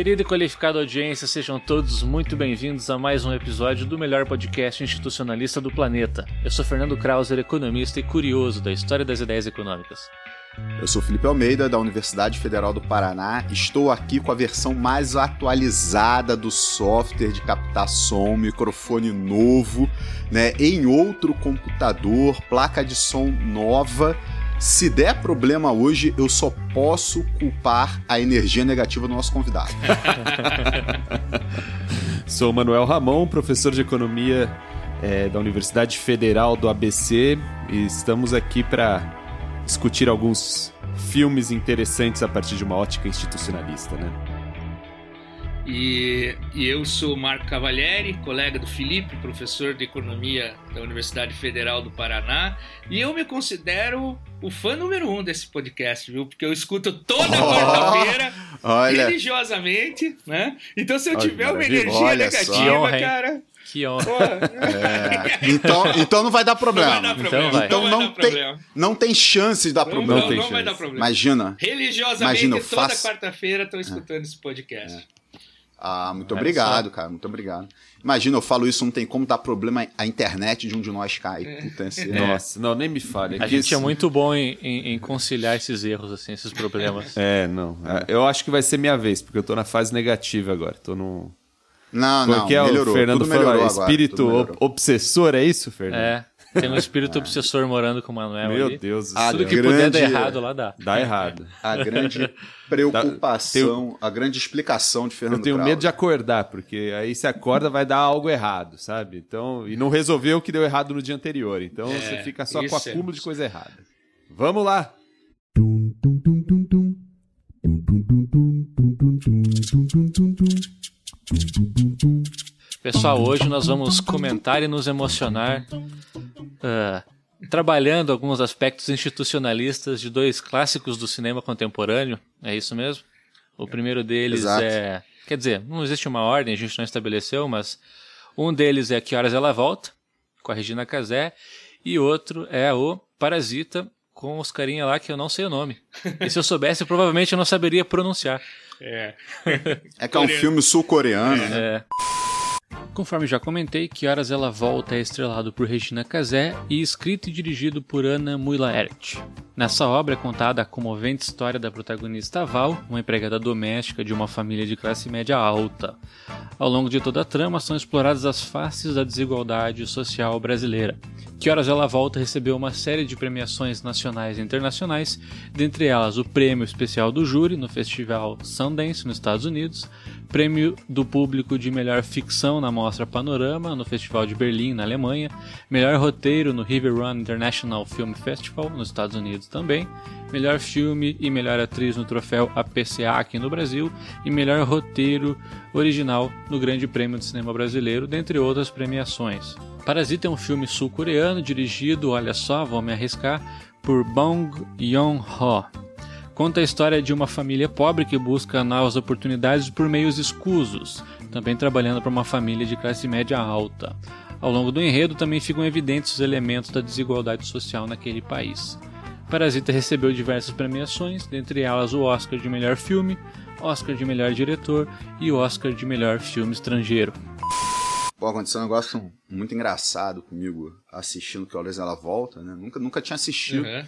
Querida e qualificada audiência, sejam todos muito bem-vindos a mais um episódio do melhor podcast institucionalista do planeta. Eu sou Fernando Krauser, economista e curioso da história das ideias econômicas. Eu sou Felipe Almeida, da Universidade Federal do Paraná. Estou aqui com a versão mais atualizada do software de captar som, microfone novo, né, em outro computador, placa de som nova se der problema hoje, eu só posso culpar a energia negativa do nosso convidado. Sou Manuel Ramon, professor de economia é, da Universidade Federal do ABC e estamos aqui para discutir alguns filmes interessantes a partir de uma ótica institucionalista, né? E, e, eu sou Marco Cavalieri, colega do Felipe, professor de economia da Universidade Federal do Paraná, e eu me considero o fã número um desse podcast, viu? Porque eu escuto toda oh, quarta-feira, religiosamente, né? Então, se eu olha, tiver uma energia negativa, cara. Que honra. É. Então, então não vai dar problema. Não vai dar problema. Então, então não, não, tem, não tem chance de dar não, problema. Não, não, não vai dar problema. Imagina. Religiosamente, imagina, toda faço... quarta-feira estão escutando é. esse podcast. É. Ah, muito obrigado, cara. Muito obrigado. Imagina, eu falo isso, não tem como dar problema a internet de um de nós cai. É. Nossa, não, nem me fale. A gente é muito bom em, em, em, conciliar esses erros, assim, esses problemas. É, não. É, eu acho que vai ser minha vez, porque eu tô na fase negativa agora. Tô no. Não, não, porque melhorou. o Fernando falou, espírito obsessor, é isso, Fernando? É. Tem um espírito ah. obsessor morando com o Manuel Meu ali. Deus. A Tudo que grande... puder dar errado lá dá. Dá errado. A grande preocupação, a grande explicação de Fernando Eu tenho Krause. medo de acordar, porque aí se acorda vai dar algo errado, sabe? Então, e não resolveu o que deu errado no dia anterior. Então é, você fica só com acúmulo é. de coisa errada. Vamos lá. Pessoal, hoje nós vamos comentar e nos emocionar uh, trabalhando alguns aspectos institucionalistas de dois clássicos do cinema contemporâneo. É isso mesmo? O primeiro deles Exato. é. Quer dizer, não existe uma ordem, a gente não estabeleceu, mas um deles é Que Horas Ela Volta, com a Regina Casé, e outro é o Parasita, com os carinha lá que eu não sei o nome. E se eu soubesse, provavelmente eu não saberia pronunciar. É. É que é um filme sul-coreano, é. né? É. Conforme já comentei, Que Horas Ela Volta é estrelado por Regina Casé e escrito e dirigido por Ana Muylaert. Nessa obra é contada a comovente história da protagonista Val, uma empregada doméstica de uma família de classe média alta. Ao longo de toda a trama são exploradas as faces da desigualdade social brasileira. Que Horas Ela Volta recebeu uma série de premiações nacionais e internacionais, dentre elas o Prêmio Especial do Júri no Festival Sundance nos Estados Unidos, Prêmio do Público de Melhor Ficção na Mostra Panorama no Festival de Berlim, na Alemanha, Melhor Roteiro no River Run International Film Festival nos Estados Unidos também, melhor filme e melhor atriz no troféu APCA aqui no Brasil e melhor roteiro original no Grande Prêmio de Cinema Brasileiro, dentre outras premiações. Parasita é um filme sul-coreano dirigido, olha só, vou me arriscar, por Bong Joon-ho. Conta a história de uma família pobre que busca novas oportunidades por meios escusos, também trabalhando para uma família de classe média alta. Ao longo do enredo também ficam evidentes os elementos da desigualdade social naquele país. Parasita recebeu diversas premiações, dentre elas o Oscar de melhor filme, Oscar de melhor diretor e Oscar de melhor filme estrangeiro. Pô, aconteceu um negócio muito engraçado comigo assistindo Que Horas Ela Volta, né? Nunca, nunca tinha assistido. Uhum.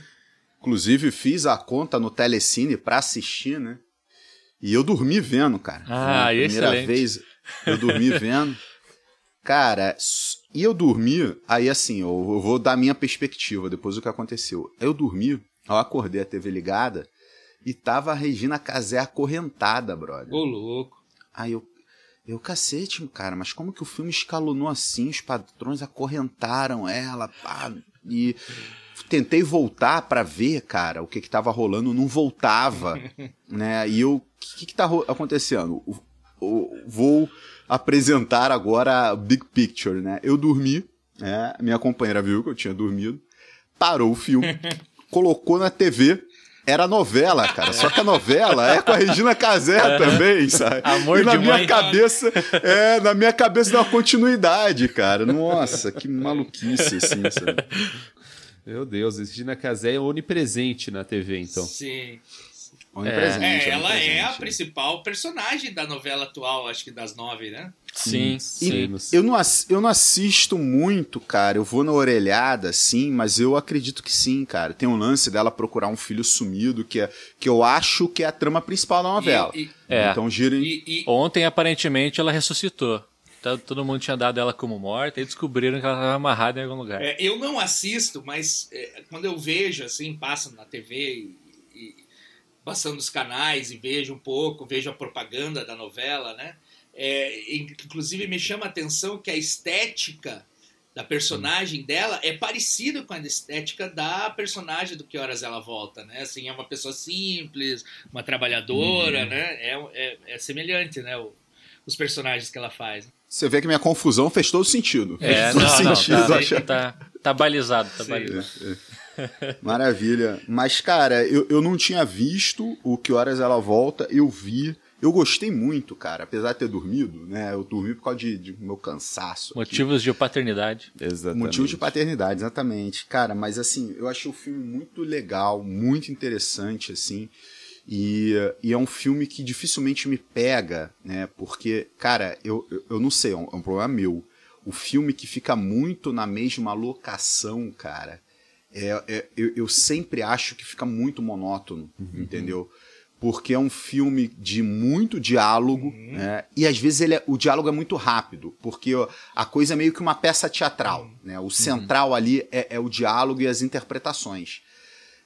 Inclusive fiz a conta no Telecine pra assistir, né? E eu dormi vendo, cara. Ah, Foi a primeira excelente. vez eu dormi vendo. Cara, e eu dormi, aí assim, eu, eu vou dar minha perspectiva depois do que aconteceu. Eu dormi, eu acordei a TV ligada e tava a Regina Casé acorrentada, brother. Ô, louco. Aí eu, eu, cacete, cara, mas como que o filme escalonou assim? Os patrões acorrentaram ela, pá, e tentei voltar para ver, cara, o que que tava rolando, não voltava, né? E eu, o que que tá acontecendo? O, o, vou apresentar agora a Big Picture, né? Eu dormi, né? Minha companheira viu que eu tinha dormido, parou o filme, colocou na TV, era novela, cara. Só que a novela é com a Regina Casé também, sabe? Amor e na de minha mãe. cabeça, é, na minha cabeça dá uma continuidade, cara. Nossa, que maluquice, assim, sabe? Meu Deus, Regina Casé é onipresente na TV, então. Sim. Onipresente, É, ela é a onipresente. principal personagem da novela atual, acho que das nove, né? Sim, sim. Eu não, eu não assisto muito, cara. Eu vou na orelhada, sim, mas eu acredito que sim, cara. Tem um lance dela procurar um filho sumido, que, é, que eu acho que é a trama principal da novela. E, É. Então gira em... e, e, Ontem, aparentemente, ela ressuscitou. Tá- Todo mundo tinha dado ela como morta e descobriram que ela estava amarrada em algum lugar. É, eu não assisto, mas é, quando eu vejo, assim, passa na TV e, e passando os canais e vejo um pouco, vejo a propaganda da novela, né? É, inclusive me chama a atenção que a estética da personagem dela é parecida com a estética da personagem do Que Horas Ela Volta, né? Assim, é uma pessoa simples, uma trabalhadora, né? É, é, é semelhante, né? O- os personagens que ela faz. Você vê que minha confusão fez todo sentido. É, fez todo não, não, sentido. tá, achei- tá, tá balizado, tá Sim. balizado. Maravilha. Mas, cara, eu, eu não tinha visto o Que Horas Ela Volta, eu vi. Eu gostei muito, cara, apesar de ter dormido, né? Eu dormi por causa de, de meu cansaço. aqui. Motivos de paternidade. Exatamente. Motivo de paternidade, exatamente. Cara, mas assim, eu achei o filme muito legal, muito interessante, assim. E, e é um filme que dificilmente me pega, né? Porque, cara, eu, eu, eu não sei, é um, é um problema meu. O filme que fica muito na mesma locação, cara, é, é- eu, eu sempre acho que fica muito monótono, entendeu? Porque é um filme de muito diálogo, né? E às vezes ele é- o diálogo é muito rápido, porque a coisa é meio que uma peça teatral, né? O central ali é, é o diálogo e as interpretações.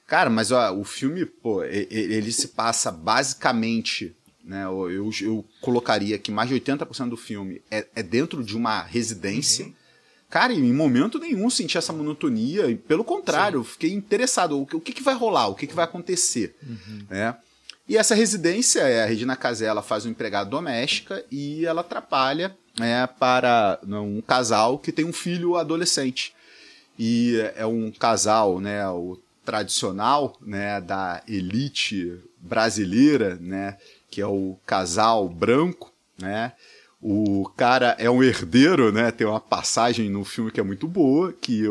Cara, mas ó, o filme, pô, e- e- ele se passa basicamente, né? Eu, eu, colocaria que mais de 80% do filme é, é dentro de uma residência. Cara, em momento nenhum senti essa monotonia, e pelo contrário, fiquei interessado. O que, o que, vai rolar? O que, que vai acontecer? né? E essa residência, é, a Regina Casé, ela faz um empregado doméstica e ela atrapalha né, para né, um casal que tem um filho adolescente. E é um casal, né, o tradicional, né, da elite brasileira, né, que é o casal branco, né? O cara é um herdeiro, né? Tem uma passagem no filme que é muito boa, que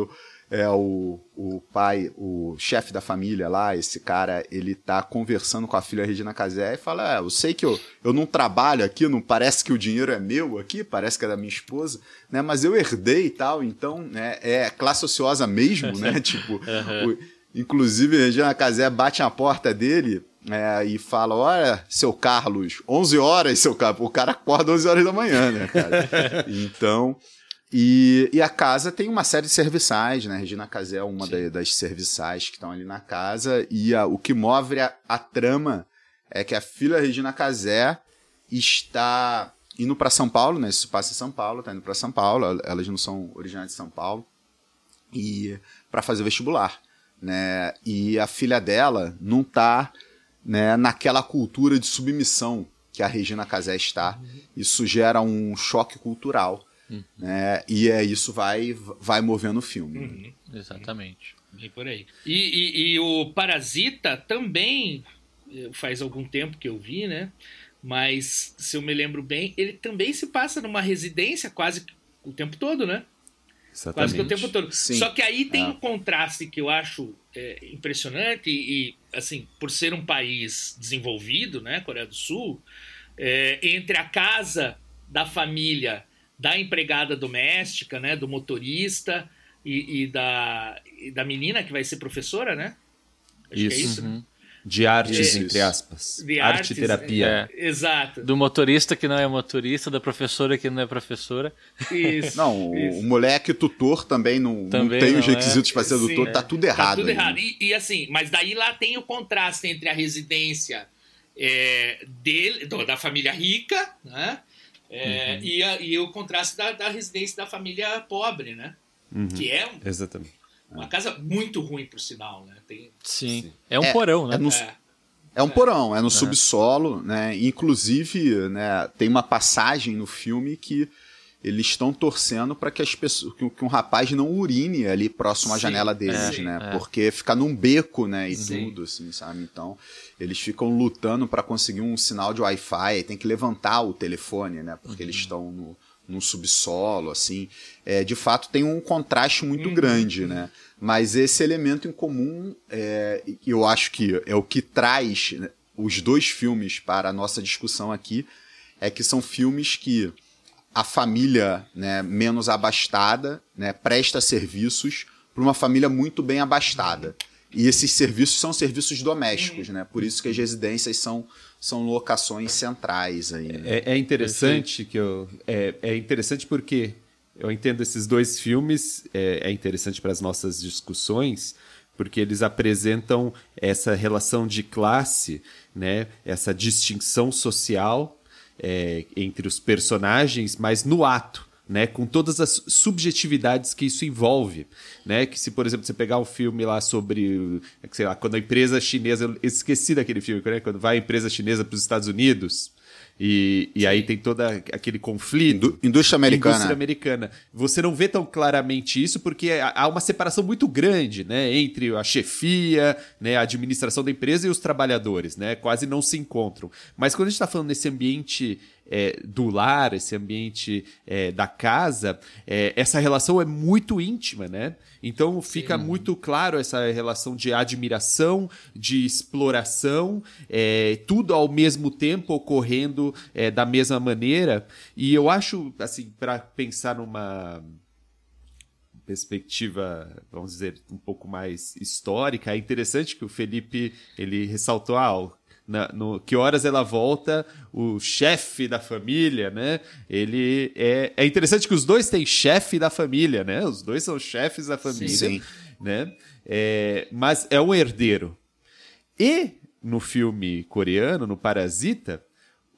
é o, o pai, o chefe da família lá, esse cara, ele tá conversando com a filha Regina Casé e fala: é, eu sei que eu, eu não trabalho aqui, não parece que o dinheiro é meu aqui, parece que é da minha esposa, né? Mas eu herdei e tal, então, né? É classe ociosa mesmo, né? tipo, o- inclusive Regina Casé bate na porta dele é, e fala: Olha, seu Carlos, 11 horas, seu Carlos. O cara acorda 11 horas da manhã, né, cara? então. E, e a casa tem uma série de serviçais, né? Regina Casé é uma da- das serviçais que estão ali na casa. E a- o que move a, a trama é que a filha Regina Casé está indo para São Paulo, né? Isso passa em São Paulo, tá indo para São Paulo. Elas não são originárias de São Paulo. E para fazer vestibular, né? E a filha dela não tá né, naquela cultura de submissão que a Regina Casé está. Isso gera um choque cultural. Né, e é isso vai, vai movendo o filme. Uhum. Exatamente. Bem por aí. E, e- e o Parasita também, eh, faz algum tempo que eu vi, né? Mas, se eu me lembro bem, ele também se passa numa residência quase o tempo todo, né? Quase que o tempo todo. Sim. Só que aí tem É. um contraste que eu acho é, impressionante e, assim, por ser um país desenvolvido, né, Coreia do Sul, é, entre a casa da família, da empregada doméstica, né, do motorista e, e da, e da menina que vai ser professora, né? Acho que é Isso. isso, né? Uhum. De artes, Isso. entre aspas. De Arte artes, terapia. É. Exato. Do motorista que não é motorista, da professora que não é professora. Isso. Não, o, isso. o moleque tutor também não, Também não tem não os é. requisitos para ser Sim, tutor, é. tá tudo errado. Tá tudo aí. errado. E, e assim, mas daí lá tem o contraste entre a residência é, dele, do- da família rica, né? É, e, a- e o contraste da, da residência da família pobre, né? Uhum. Que é um- Exatamente. Uma casa muito ruim, por sinal, né? Tem, Sim. Sim. É um É, porão, né? é no- é, É um porão, é no subsolo, né? Inclusive, né, tem uma passagem no filme que eles estão torcendo para que as pessoas, que, que um rapaz não urine ali próximo à Sim, janela deles, é, né? é. Porque fica num beco, né, e Sim. tudo assim, sabe? Então, eles ficam lutando para conseguir um sinal de Wi-Fi, tem que levantar o telefone, né? Porque eles estão no num subsolo, assim, é, de fato tem um contraste muito Uhum. grande, né? Mas esse elemento em comum, é, eu acho que é o que traz os dois filmes para a nossa discussão aqui é que são filmes que a família né, menos abastada né, presta serviços para uma família muito bem abastada. E esses serviços são serviços domésticos, né? Por isso que as residências são, são locações centrais aí. Né? É, é, interessante que eu é, é interessante porque eu entendo esses dois filmes é, é interessante para as nossas discussões porque eles apresentam essa relação de classe, né? Essa distinção social é, entre os personagens, mas no ato né, com todas as subjetividades que isso envolve, né, que se por exemplo você pegar um filme lá sobre, sei lá, quando a empresa chinesa, eu esqueci daquele filme, né, quando vai a empresa chinesa para os Estados Unidos, e, e aí tem todo aquele conflito. Indústria americana. Indústria americana. Você não vê tão claramente isso porque há uma separação muito grande né, entre a chefia, né, a administração da empresa e os trabalhadores. Né, quase não se encontram. Mas quando a gente está falando nesse ambiente é, do lar, esse ambiente é, da casa, é, essa relação é muito íntima, né? Então fica Sim. muito claro essa relação de admiração, de exploração, é, tudo ao mesmo tempo ocorrendo é, da mesma maneira. E eu acho, assim, para pensar numa perspectiva, vamos dizer, um pouco mais histórica, é interessante que o Felipe ele ressaltou ah, na, no Que Horas Ela Volta, o chefe da família, né? Ele é, é interessante que os dois têm chefe da família, né? Os dois são chefes da família, sim, né? É, mas é um herdeiro. E no filme coreano, no Parasita,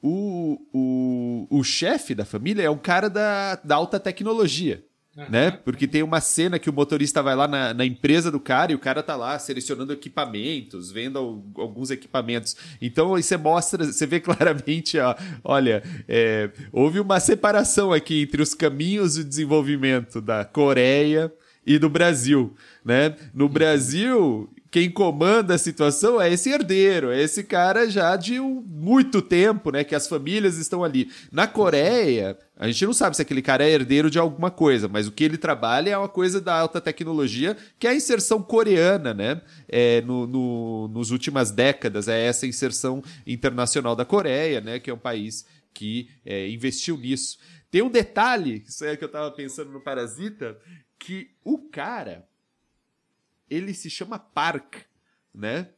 o, o, o chefe da família é um cara da, da alta tecnologia né? Porque tem uma cena que o motorista vai lá na, na, empresa do cara e o cara tá lá selecionando equipamentos, vendo alguns equipamentos. Então você mostra, você vê claramente, ó, olha, é, houve uma separação aqui entre os caminhos de desenvolvimento da Coreia e do Brasil, né? No Brasil, quem comanda a situação é esse herdeiro, é esse cara já de um, muito tempo, né? Que as famílias estão ali. Na Coreia, a gente não sabe se aquele cara é herdeiro de alguma coisa, mas o que ele trabalha é uma coisa da alta tecnologia, que é a inserção coreana, né? É, no, no, nos últimas décadas, é essa inserção internacional da Coreia, né? Que é um país que é, investiu nisso. Tem um detalhe, isso é que eu estava pensando no Parasita, que o cara ele se chama Park, né?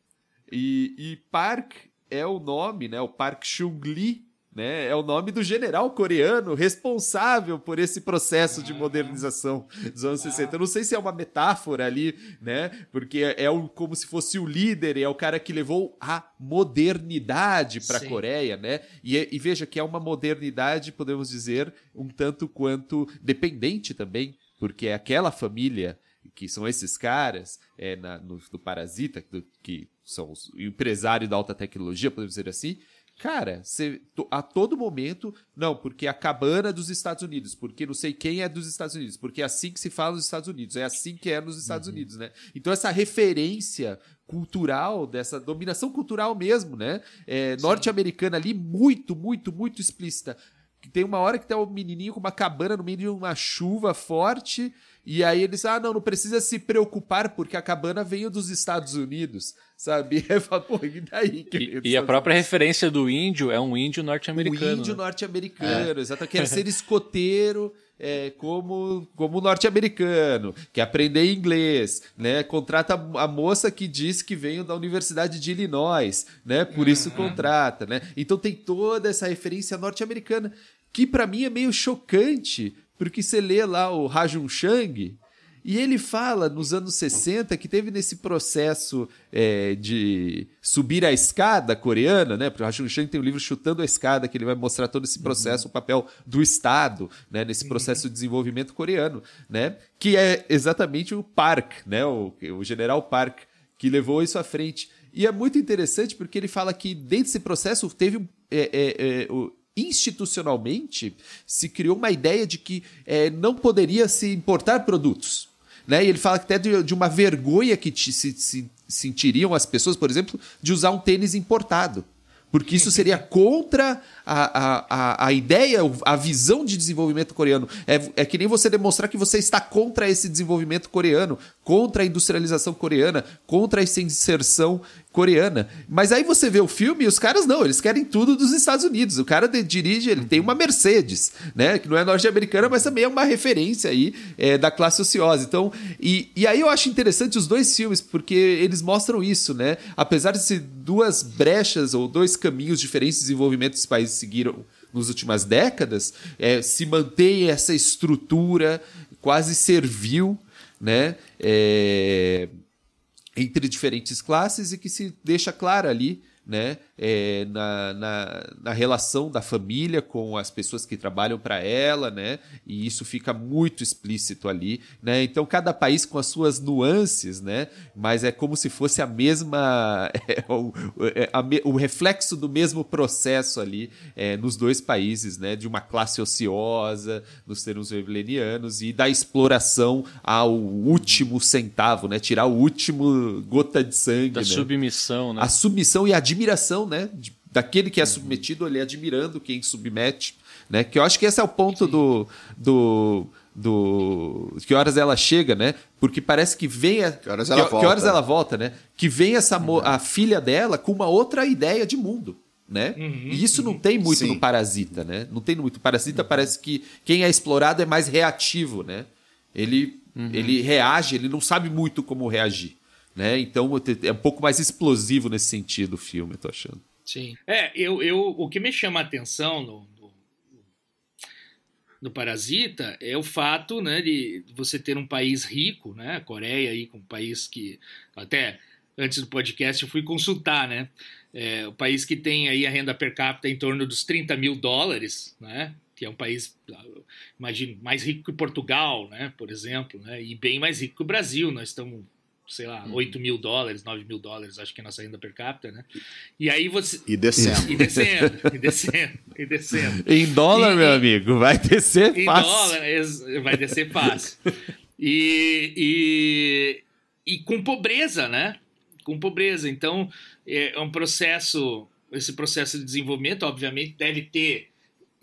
E, e Park é o nome, né? O Park Chung-lee, né? É o nome do general coreano responsável por esse processo de modernização dos anos 60. Eu não sei se é uma metáfora ali, né? Porque é, o, como se fosse o líder, é o cara que levou a modernidade para a Coreia, né? E, e, veja que é uma modernidade, podemos dizer, um tanto quanto dependente também, porque é aquela família que são esses caras é, na, no, no Parasita, do, que são os empresários da alta tecnologia, podemos dizer assim, Cara, você, a todo momento, não, porque a cabana dos Estados Unidos, porque não sei quem é dos Estados Unidos, porque é assim que se fala nos Estados Unidos, é assim que é nos Estados uhum. Unidos, né? Então essa referência cultural, dessa dominação cultural mesmo, né? É, norte-americana ali, muito, muito, muito explícita. Tem uma hora que tá o um menininho com uma cabana no meio de uma chuva forte e aí eles, ah, não, não precisa se preocupar porque a cabana veio dos Estados Unidos, sabe? E, falo, Pô, e daí? E, e a própria referência do índio é um índio norte-americano. Um índio né? norte-americano, é. exato. Quer ser escoteiro é, como, como norte-americano, quer aprender inglês, né? Contrata a moça que diz que veio da Universidade de Illinois, né? Por isso uhum. contrata, né? Então tem toda essa referência norte-americana que para mim é meio chocante, porque você lê lá o Rajun Chang, e ele fala nos anos 60 que teve nesse processo é, de subir a escada coreana, né? Porque o Rajun Chang tem um livro Chutando a Escada, que ele vai mostrar todo esse processo, uhum. o papel do Estado, né? Nesse processo de desenvolvimento coreano, né? Que é exatamente o Park, né? O, o general Park, que levou isso à frente. E é muito interessante porque ele fala que dentro desse processo teve é, é, é, institucionalmente se criou uma ideia de que é, não poderia se importar produtos. Né? E ele fala até de, de uma vergonha que se, se sentiriam as pessoas, por exemplo, de usar um tênis importado porque isso seria contra a, a, a, ideia, a visão de desenvolvimento coreano. É, é que nem você demonstrar que você está contra esse desenvolvimento coreano, contra a industrialização coreana, contra essa inserção coreana. Mas aí você vê o filme e os caras não, eles querem tudo dos Estados Unidos. O cara de, dirige, ele tem uma Mercedes, né? Que não é norte-americana, mas também é uma referência aí é, da classe ociosa. Então, e, e aí eu acho interessante os dois filmes, porque eles mostram isso, né? Apesar de ser duas brechas ou dois caminhos diferentes de desenvolvimento que os países seguiram nas últimas décadas, é, se mantém essa estrutura quase servil, né? É, entre diferentes classes e que se deixa clara ali né, é, na, na, na, relação da família com as pessoas que trabalham para ela, né, e isso fica muito explícito ali, né, então cada país com as suas nuances, né, mas é como se fosse a mesma, é, o, é, a, o, reflexo do mesmo processo ali é, nos dois países, né, de uma classe ociosa, nos termos weblenianos, e da exploração ao último centavo, né, tirar o último gota de sangue, da né? submissão, né, a submissão e a admiração, né? De, daquele que é submetido, ele admirando quem submete, né? Que eu acho que esse é o ponto do, do do que horas ela chega, né? Porque parece que vem a, que horas ela, que, volta. Que horas ela volta, né? Que vem essa uhum. a filha dela com uma outra ideia de mundo, né? Uhum, e isso uhum. não tem muito Sim. no Parasita, né? Não tem muito. Parasita parece que quem é explorado é mais reativo, né? Ele uhum. ele reage, ele não sabe muito como reagir. Né? Então é um pouco mais explosivo nesse sentido o filme, eu tô achando. Sim. É, eu, eu, o que me chama a atenção no, no, no Parasita é o fato né, de você ter um país rico, né? A Coreia aí, com um país que até antes do podcast eu fui consultar, né? É, o país que tem aí a renda per capita em torno dos 30 mil dólares, né? Que é um país, imagino, mais rico que Portugal, né? Por exemplo, né? E bem mais rico que o Brasil. Nós estamos sei lá, uhum. 8 mil dólares, 9 mil dólares, acho que é a nossa renda per capita, né? E aí você. E descendo. E descendo, e descendo, e descendo. Em dólar, e, meu amigo, vai descer em fácil. Em dólar, vai descer fácil. e, e, e com pobreza, né? Com pobreza. Então, é um processo. Esse processo de desenvolvimento, obviamente, deve ter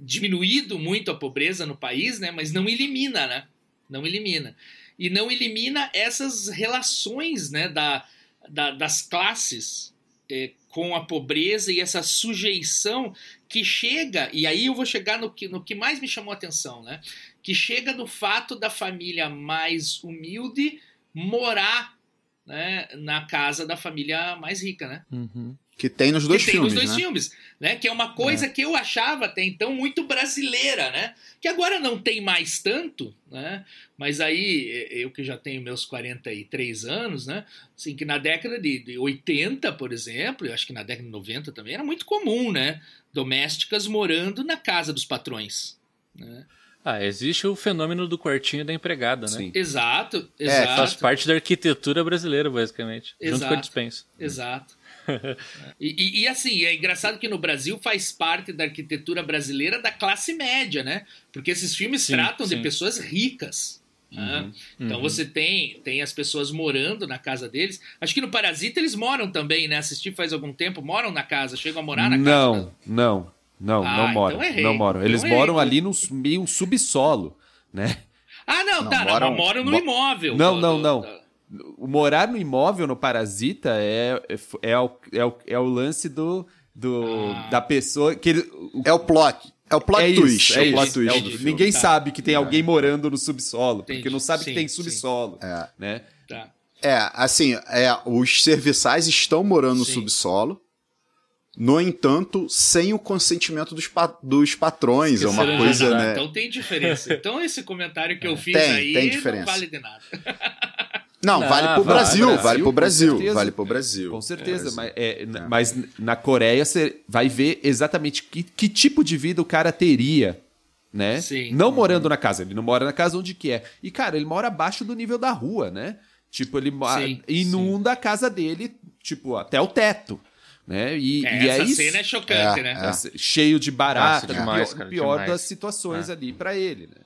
diminuído muito a pobreza no país, né? Mas não elimina, né? Não elimina e não elimina essas relações né, da, da das classes é, com a pobreza e essa sujeição que chega, e aí eu vou chegar no que, no que mais me chamou a atenção, né? Que chega no fato da família mais humilde morar né, na casa da família mais rica, né? Uhum. Que tem nos dois que filmes. Tem nos dois né? filmes, né? Que é uma coisa é. que eu achava até então muito brasileira, né? Que agora não tem mais tanto, né? Mas aí, eu que já tenho meus 43 anos, né? Assim, que na década de, de 80, por exemplo, eu acho que na década de 90 também, era muito comum, né? Domésticas morando na casa dos patrões. Né? Ah, existe o fenômeno do quartinho da empregada, né? Sim. Exato, exato. É, faz parte da arquitetura brasileira, basicamente. Exato, junto com a dispensa. Exato. e, e, assim, é engraçado que no Brasil faz parte da arquitetura brasileira da classe média, né? Porque esses filmes sim, tratam sim. de pessoas ricas. Né? Uhum, então uhum. você tem, tem as pessoas morando na casa deles. Acho que no Parasita eles moram também, né? Assisti faz algum tempo, moram na casa, chegam a morar na não, casa. Não, não, não, ah, não moram. Então não moram. Eles então moram ali no meio subsolo, né? Ah, não, não tá, moram, não, moram no imóvel. Não, do, não, não. Do, morar no imóvel no Parasita é, é, é, o, é, o, é o lance do, do ah. da pessoa que ele, o, é o plot é o plot é twist. Isso, é, é o plot twist. É o, ninguém tá. sabe que tem é. alguém morando no subsolo, Entendi. porque não sabe sim, que tem subsolo, é. né? Tá. É, assim, é, os serviçais estão morando sim. no subsolo. No entanto, sem o consentimento dos, pa dos patrões, é uma coisa, né? Então tem diferença. Então esse comentário que eu fiz tem, aí tem diferença. não vale de nada. Não, não, vale pro Brasil, Brasil, vale pro Brasil, certeza, vale pro Brasil. Com certeza, é, mas, é, é. mas, na Coreia você vai ver exatamente que, que tipo de vida o cara teria, né? Sim. Não morando na casa, ele não mora na casa onde que é. E, cara, ele mora abaixo do nível da rua, né? Tipo, ele sim, inunda sim. a casa dele, tipo, até o teto. Né? E, é, e essa é isso, cena é chocante, é, né? É, cheio de barata, Nossa, demais, pior, cara, pior das situações ali para ele, né?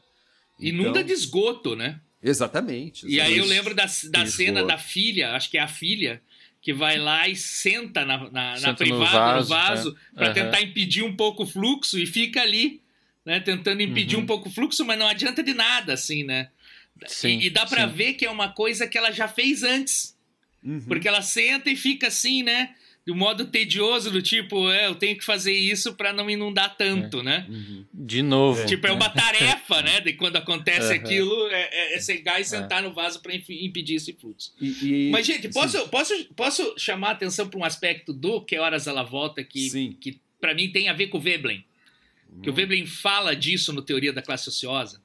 Inunda então, de esgoto, né? Exatamente. E aí eu lembro da, da cena da filha, acho que é a filha, que vai lá e senta na, na, senta na privada, no vaso, vaso é. para uhum. tentar impedir um pouco o fluxo e fica ali, né? Tentando impedir uhum. um pouco o fluxo, mas não adianta de nada, assim, né? Sim, e, e dá para ver que é uma coisa que ela já fez antes. Uhum. Porque ela senta e fica assim, né? Do modo tedioso, do tipo, é, eu tenho que fazer isso para não inundar tanto, é. né? Uhum. De novo. Tipo, é uma tarefa, né? De quando acontece uhum. aquilo, é, é, é cegar e sentar é. no vaso para impedir esse fluxo. E, e... Mas, gente, posso, posso, posso chamar a atenção para um aspecto do Que Horas Ela Volta que, que para mim tem a ver com o Veblen. Que o hum. Veblen fala disso no Teoria da Classe Ociosa.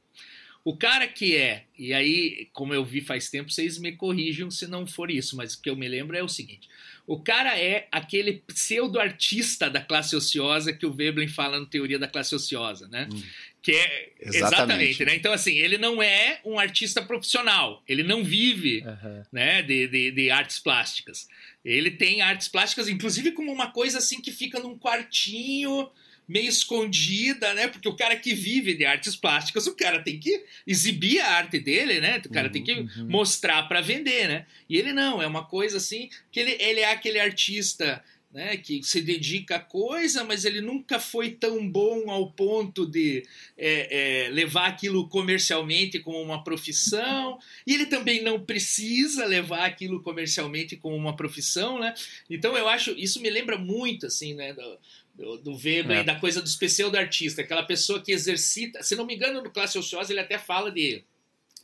O cara que é, e aí, como eu vi faz tempo, vocês me corrijam se não for isso, mas o que eu me lembro é o seguinte: o cara é aquele pseudo-artista da classe ociosa que o Veblen fala no Teoria da Classe Ociosa, né? Hum. Que é exatamente, exatamente né? Então, assim, ele não é um artista profissional, ele não vive uhum. né, de, de, de, artes plásticas. Ele tem artes plásticas, inclusive, como uma coisa assim que fica num quartinho meio escondida, né? Porque o cara que vive de artes plásticas, o cara tem que exibir a arte dele, né? O cara uhum, tem que uhum. mostrar para vender, né? E ele não, é uma coisa assim que ele, ele é aquele artista né, que se dedica a coisa, mas ele nunca foi tão bom ao ponto de é, é, levar aquilo comercialmente como uma profissão, e ele também não precisa levar aquilo comercialmente como uma profissão, né? Então eu acho isso me lembra muito assim, né, do, do, do Weber é. da coisa do pseudo-artista, aquela pessoa que exercita. Se não me engano, no Classe Ociosa ele até fala de,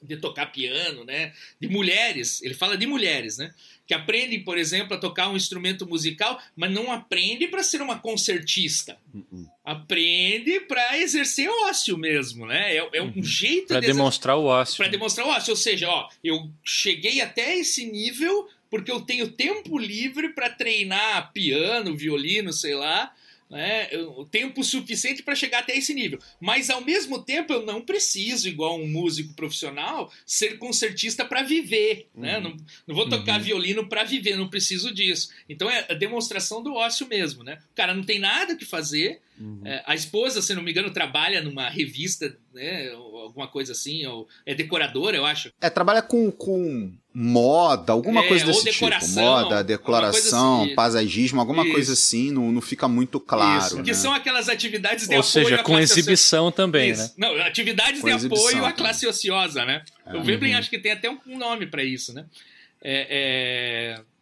de tocar piano, né? De mulheres, ele fala de mulheres, né? Que aprendem, por exemplo, a tocar um instrumento musical, mas não aprende para ser uma concertista. Uh -uh. Aprende para exercer ócio mesmo, né? É, é um uhum. jeito para de demonstrar o ócio. Para demonstrar o ócio, ou seja, ó, eu cheguei até esse nível porque eu tenho tempo livre para treinar piano, violino, sei lá, né, o tempo suficiente para chegar até esse nível. Mas ao mesmo tempo eu não preciso, igual um músico profissional, ser concertista para viver. Né? Uhum. Né? Não, não, vou tocar uhum. violino para viver, não preciso disso. Então é a demonstração do ócio mesmo. Né? O cara não tem nada que fazer. Uhum. É, a esposa, se não me engano, trabalha numa revista, né, alguma coisa assim, ou é decoradora, eu acho. É, trabalha com, com moda, alguma é, coisa desse tipo. Moda, decoração, assim. paisagismo, alguma Isso. coisa assim, não, não fica muito claro. Isso, né? que são aquelas atividades de Ou apoio seja, com exibição também, isso. né? Não, atividades com de apoio à classe ociosa, né? É. O Veblen uhum. acho que tem até um nome para isso, né? É, é...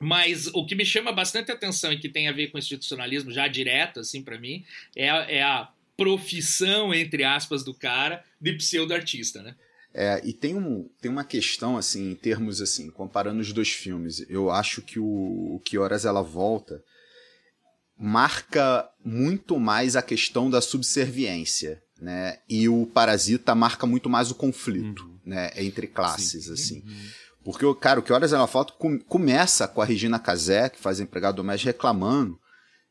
Mas o que me chama bastante atenção e que tem a ver com institucionalismo já direto, assim, para mim, é a, é a profissão, entre aspas, do cara de pseudo-artista, né? É, e tem, um, tem uma questão, assim, em termos, assim, comparando os dois filmes, eu acho que o, o Que Horas Ela Volta marca muito mais a questão da subserviência, né? E o Parasita marca muito mais o conflito, uhum. né? Entre classes, Sim. assim. Uhum. Porque, cara, o Que Horas Ela Volta começa com a Regina Casé, que faz empregado doméstico, reclamando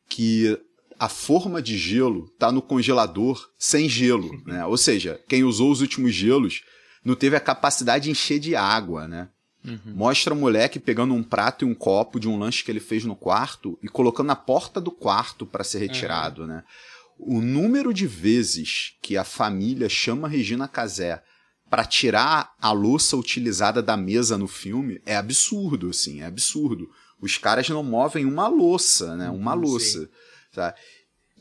que a forma de gelo tá no congelador sem gelo, né? Ou seja, quem usou os últimos gelos não teve a capacidade de encher de água, né? Uhum. Mostra o moleque pegando um prato e um copo de um lanche que ele fez no quarto e colocando na porta do quarto para ser retirado, uhum. né? O número de vezes que a família chama Regina Casé para tirar a louça utilizada da mesa no filme é absurdo, assim, é absurdo. Os caras não movem uma louça, né? Uma uhum, louça. Tá?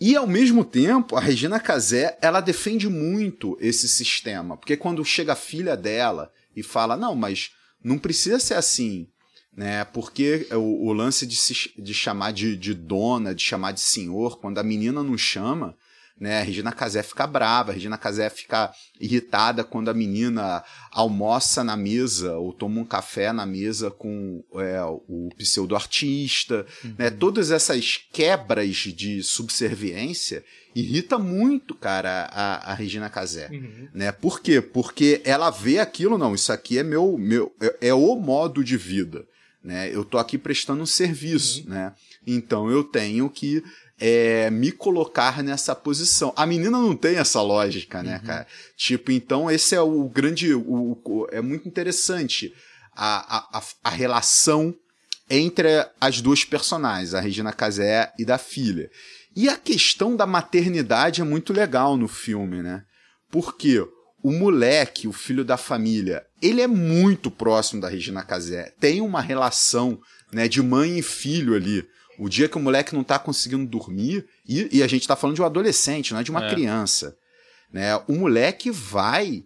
E ao mesmo tempo, a Regina Casé, ela defende muito esse sistema, porque quando chega a filha dela e fala: "Não, mas não precisa ser assim", né? Porque o, o lance de, se, de chamar de, de dona, de chamar de senhor, quando a menina não chama, né? A Regina Casé fica brava, a Regina Casé fica irritada quando a menina almoça na mesa ou toma um café na mesa com é, o pseudo-artista. Uhum. Né? Todas essas quebras de subserviência irrita muito, cara, a, a Regina Casé. Uhum. Né? Por quê? Porque ela vê aquilo, não, isso aqui é meu, meu é, é o modo de vida. Né? Eu tô aqui prestando um serviço, uhum. né? Então eu tenho que é, me colocar nessa posição. A menina não tem essa lógica, né, uhum. cara? Tipo, então esse é o grande. O, o, é muito interessante a, a, a relação entre as duas personagens, a Regina Casé e da filha. E a questão da maternidade é muito legal no filme, né? Porque o moleque, o filho da família, ele é muito próximo da Regina Casé. Tem uma relação né, de mãe e filho ali. O dia que o moleque não tá conseguindo dormir, e, e a gente tá falando de um adolescente, não é de uma é. criança. Né? O moleque vai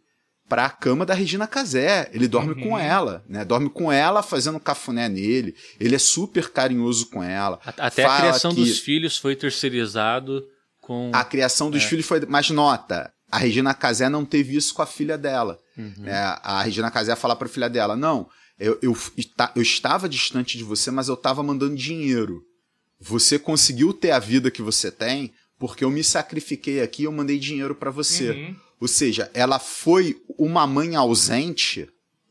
pra cama da Regina Casé. Ele dorme Uhum. com ela, né? Dorme com ela fazendo cafuné nele. Ele é super carinhoso com ela. A- Até a Fala criação que dos filhos foi terceirizado com. A criação É. dos filhos foi. Mas nota, a Regina Casé não teve isso com a filha dela. Uhum. né? A Regina Casé fala pra filha dela: Não, eu, eu, esta- eu estava distante de você, mas eu estava mandando dinheiro. Você conseguiu ter a vida que você tem porque eu me sacrifiquei aqui e eu mandei dinheiro pra você. Uhum. Ou seja, ela foi uma mãe ausente,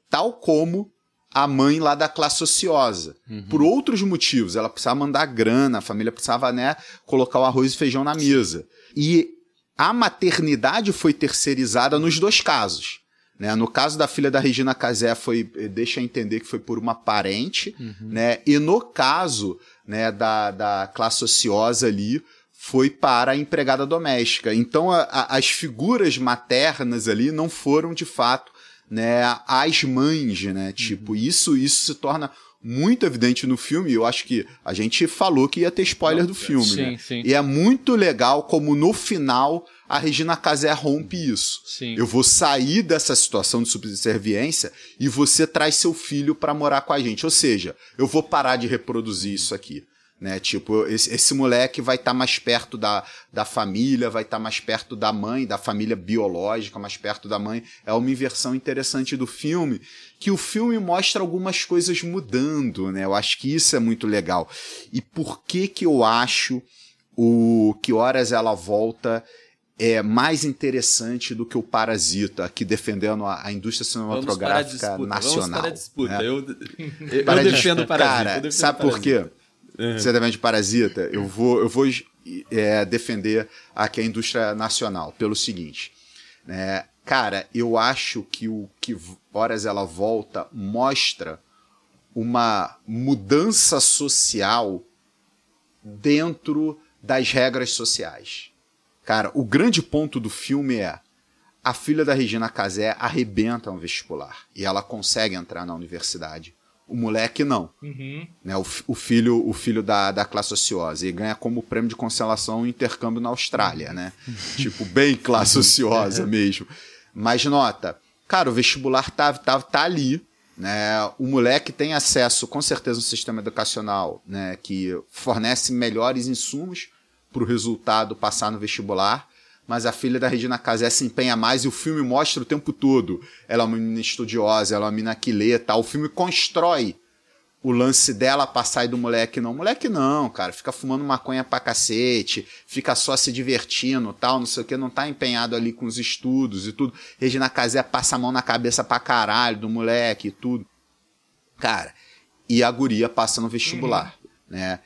tal como a mãe lá da classe ociosa. Por outros motivos. Ela precisava mandar grana, a família precisava, né, colocar o arroz e feijão na mesa. E a maternidade foi terceirizada nos dois casos. Né? No caso da filha da Regina Casé, foi, eh, deixa entender que foi por uma parente, né? E no caso né, da, da classe ociosa ali, foi para a empregada doméstica. Então, a- a- as figuras maternas ali não foram, de fato, né, as mães, né? Tipo, isso, isso se torna muito evidente no filme. Eu acho que a gente falou que ia ter spoiler do filme, Sim, né? sim. E é muito legal como no final a Regina Casé rompe isso. Sim. Eu vou sair dessa situação de subserviência e você traz seu filho para morar com a gente. Ou seja, eu vou parar de reproduzir isso aqui. Né? Tipo, esse, esse moleque vai estar mais perto da, da família, vai estar mais perto da mãe, da família biológica, mais perto da mãe. É uma inversão interessante do filme, que o filme mostra algumas coisas mudando, né? Eu acho que isso é muito legal. E por que que eu acho o Que Horas Ela Volta é mais interessante do que o Parasita, aqui defendendo a, a indústria Vamos para a cinematográfica disputa. nacional. Vamos para a disputa. né? Eu, eu, Para eu de- defendo o Parasita. Cara, defendo sabe por quê? Parasita. Você defende Parasita? Eu vou, eu vou é, defender aqui a indústria nacional pelo seguinte. né? cara, eu acho que o que Horas Ela Volta mostra uma mudança social dentro das regras sociais. Cara, o grande ponto do filme é a filha da Regina Casé arrebenta um vestibular e ela consegue entrar na universidade. O moleque não. Uhum. Né? O, o filho, o filho da, da classe ociosa. E ganha como prêmio de constelação um intercâmbio na Austrália, né? tipo, bem classe ociosa mesmo. Mas nota, cara, o vestibular tá, tá, tá ali. Né? O moleque tem acesso, com certeza, a um sistema educacional né? que fornece melhores insumos para o resultado passar no vestibular. Mas a filha da Regina Casé se empenha mais e o filme mostra o tempo todo. Ela é uma menina estudiosa, ela é uma menina que lê tal. O filme constrói o lance dela passar e do moleque não. Moleque não, cara, fica fumando maconha pra cacete, fica só se divertindo, tal, não sei o que, não tá empenhado ali com os estudos e tudo. Regina Casé passa a mão na cabeça pra caralho do moleque e tudo. Cara, e a guria passa no vestibular, né?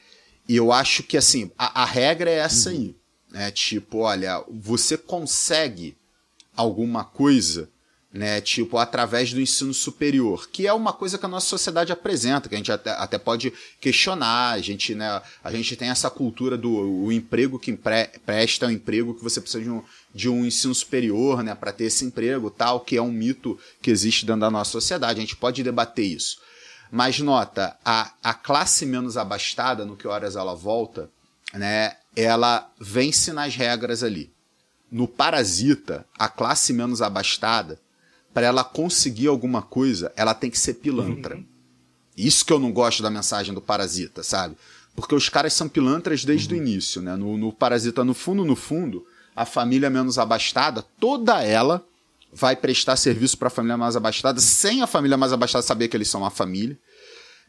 E eu acho que, assim, a, a regra é essa aí, né? Tipo, olha, você consegue alguma coisa né, tipo, através do ensino superior, que é uma coisa que a nossa sociedade apresenta, que a gente até, até pode questionar, a gente, né, a gente tem essa cultura do o emprego que empre, presta, o emprego que você precisa de um, de um ensino superior, né, para ter esse emprego, tal, que é um mito que existe dentro da nossa sociedade, a gente pode debater isso. Mas nota, a, a classe menos abastada, no que horas ela volta, né, ela vence nas regras ali. No Parasita, a classe menos abastada, para ela conseguir alguma coisa, ela tem que ser pilantra. Isso que eu não gosto da mensagem do Parasita, sabe? Porque os caras são pilantras desde o início, né? No, no Parasita, no fundo, no fundo, a família menos abastada, toda ela vai prestar serviço para a família mais abastada, sem a família mais abastada saber que eles são uma família.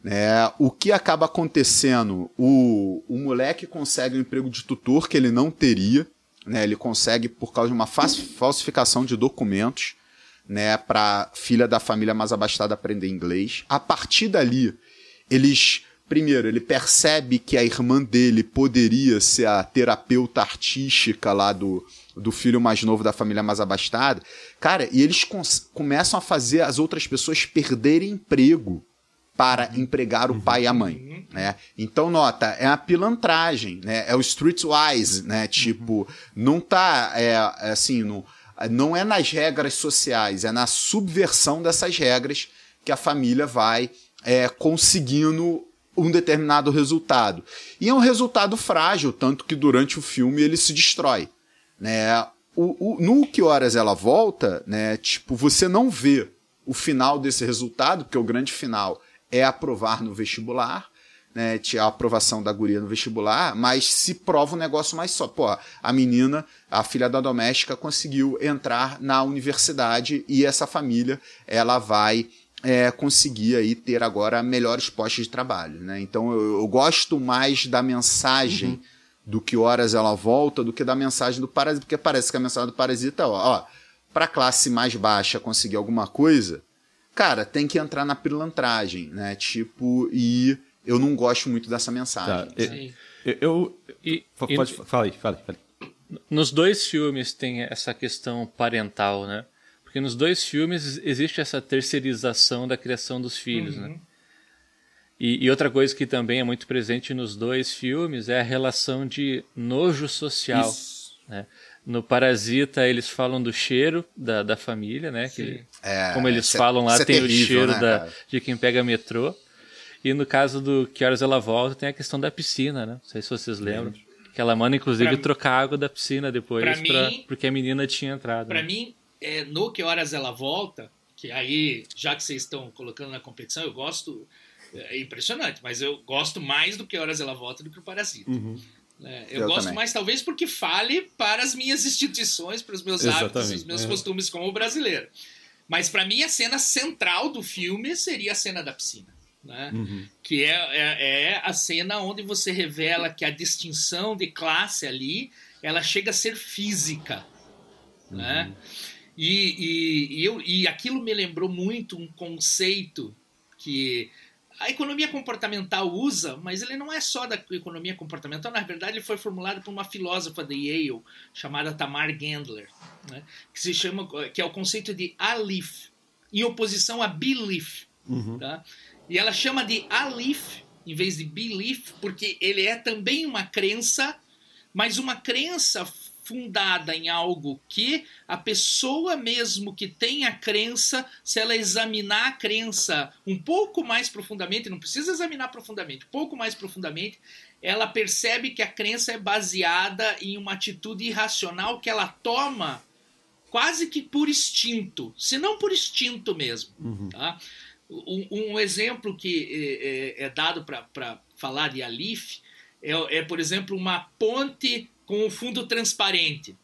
Né? O que acaba acontecendo? O, o moleque consegue um emprego de tutor que ele não teria, né? Ele consegue por causa de uma fa- falsificação de documentos, né? Para filha da família mais abastada aprender inglês. A partir dali, eles primeiro ele percebe que a irmã dele poderia ser a terapeuta artística lá do do filho mais novo da família mais abastada. Cara, e eles começam a fazer as outras pessoas perderem emprego para empregar o pai e a mãe, né? Então nota, é a pilantragem, né? É o streetwise, né? Tipo, não tá é, é assim, no, não é nas regras sociais, é na subversão dessas regras que a família vai é, conseguindo um determinado resultado. E é um resultado frágil, tanto que durante o filme ele se destrói. Né? o, o, no Que Horas Ela Volta, né, tipo, você não vê o final desse resultado, porque o grande final é aprovar no vestibular, né, a aprovação da guria no vestibular, mas se prova um negócio mais só. Pô, a menina, a filha da doméstica, conseguiu entrar na universidade e essa família, ela vai é, conseguir aí ter agora melhores postos de trabalho, né? Então eu, eu gosto mais da mensagem uhum. Do que horas ela volta do que da mensagem do parasita, porque parece que a mensagem do parasita, ó, ó para classe mais baixa conseguir alguma coisa, cara, tem que entrar na pilantragem, né? Tipo, e eu não gosto muito dessa mensagem. Tá. Eu, eu, e, pode, e, fala aí, fala aí. Nos dois filmes tem essa questão parental, né? Porque nos dois filmes existe essa terceirização da criação dos filhos, né? uhum. né? E, e, outra coisa que também é muito presente nos dois filmes é a relação de nojo social. Né? No Parasita eles falam do cheiro da, da família, né? Que, é, como eles é falam lá, é tem terrível, o cheiro né, da, de quem pega metrô. E no caso do Que Horas Ela Volta, tem a questão da piscina, né? Não sei se vocês lembram. Que ela manda, inclusive, pra trocar a água da piscina depois, pra pra, mim, porque a menina tinha entrado. Pra né? mim, é, no Que Horas Ela Volta, que aí, já que vocês estão colocando na competição, eu gosto. É impressionante, mas eu gosto mais do Que Horas Ela Volta do que o Parasita. Uhum. É, eu, eu, gosto também. mais, talvez, porque fale para as minhas instituições, para os meus Exatamente. hábitos, os meus é. costumes como brasileiro. Mas para mim, a cena central do filme seria a cena da piscina. Né? Uhum. Que é, é, é, a cena onde você revela que a distinção de classe ali ela chega a ser física. Né? Uhum. Né? E, e, e, eu, e aquilo me lembrou muito um conceito que a economia comportamental usa, mas ele não é só da economia comportamental, na verdade ele foi formulado por uma filósofa de Yale chamada Tamar Gendler, né? que se chama que é o conceito de alif, em oposição a belief, uhum. tá? E ela chama de alif em vez de belief, porque ele é também uma crença, mas uma crença fundada em algo que a pessoa mesmo que tem a crença, se ela examinar a crença um pouco mais profundamente, não precisa examinar profundamente, um pouco mais profundamente, ela percebe que a crença é baseada em uma atitude irracional que ela toma quase que por instinto, se não por instinto mesmo. Uhum. Tá? Um, um, exemplo que é, é, é dado para falar de Alif é, é, por exemplo, uma ponte com o fundo transparente.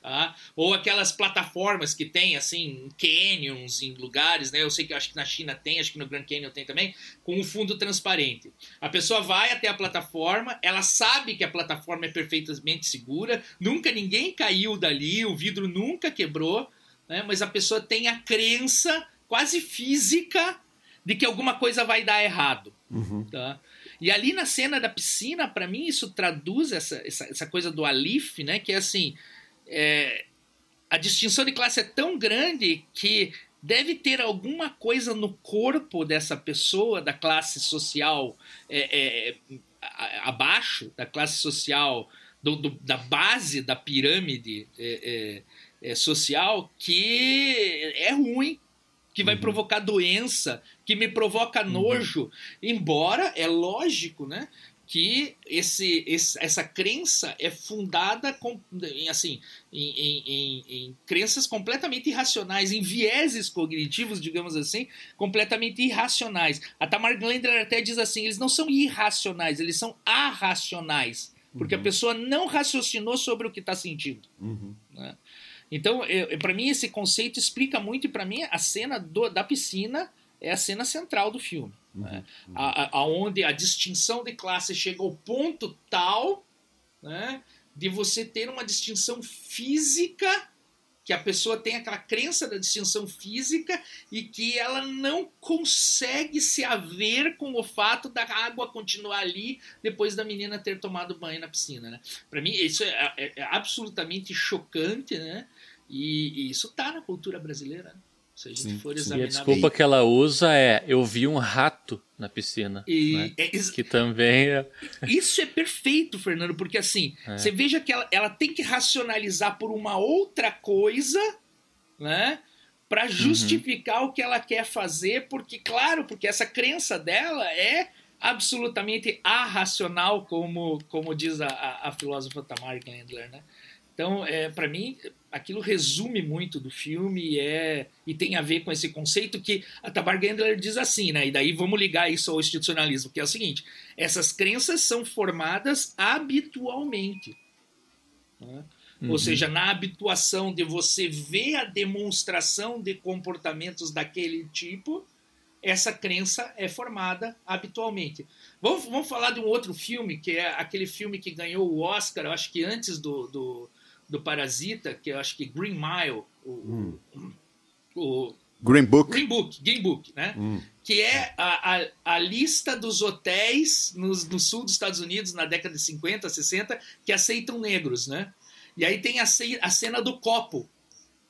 Tá? Ou aquelas plataformas que tem assim, canyons em lugares, né? Eu sei que acho que na China tem, acho que no Grand Canyon tem também, com o fundo transparente. A pessoa vai até a plataforma, ela sabe que a plataforma é perfeitamente segura, nunca ninguém caiu dali, o vidro nunca quebrou, né? Mas a pessoa tem a crença quase física de que alguma coisa vai dar errado. Uhum. Tá? E ali na cena da piscina, para mim, isso traduz essa, essa, essa, coisa do Alif, né? Que é assim. É, a distinção de classe é tão grande que deve ter alguma coisa no corpo dessa pessoa da classe social é, é, abaixo, da classe social, do, do, da base da pirâmide é, é, é, social, que é ruim que vai uhum. provocar doença, que me provoca uhum. nojo. Uhum. Embora é lógico, né? que esse, esse, essa crença é fundada com, em, assim, em, em, em, em, crenças completamente irracionais, em vieses cognitivos, digamos assim, completamente irracionais. A Tamar Glendler até diz assim: eles não são irracionais, eles são arracionais, porque uhum. a pessoa não raciocinou sobre o que está sentindo. Uhum. Né? Então, para mim, esse conceito explica muito, e para mim, a cena do, da piscina é a cena central do filme. Uhum, né? uhum. A, a, onde a distinção de classe chega ao ponto tal né, de você ter uma distinção física que a pessoa tem aquela crença da distinção física e que ela não consegue se haver com o fato da água continuar ali depois da menina ter tomado banho na piscina. Né? Para mim, isso é, é, é, absolutamente chocante, né? E, e isso está na cultura brasileira. Né? Se a gente sim, for examinar. E a desculpa bem. que ela usa é: eu vi um rato na piscina. E, né? é, que também é. Isso é perfeito, Fernando, porque assim, é. você veja que ela, ela tem que racionalizar por uma outra coisa, né? Para uhum. justificar uhum. o que ela quer fazer, porque, claro, porque essa crença dela é absolutamente arracional, como, como diz a, a, a filósofa Tamar Glendler, né? Então, é, para mim, aquilo resume muito do filme é, e tem a ver com esse conceito que a Tabar Gendler diz assim, né? E daí vamos ligar isso ao institucionalismo, que é o seguinte: essas crenças são formadas habitualmente. Né? Uhum. Ou seja, na habituação de você ver a demonstração de comportamentos daquele tipo, essa crença é formada habitualmente. Vamos, vamos falar de um outro filme, que é aquele filme que ganhou o Oscar, eu acho que antes do, do, do Parasita, que eu acho que Green Mile, o, hum. o Green Book. Green Book, Green Book, né? Hum. Que é a, a, a, lista dos hotéis no, no sul dos Estados Unidos na década de 50, 60 que aceitam negros, né? E aí tem a, a cena do copo,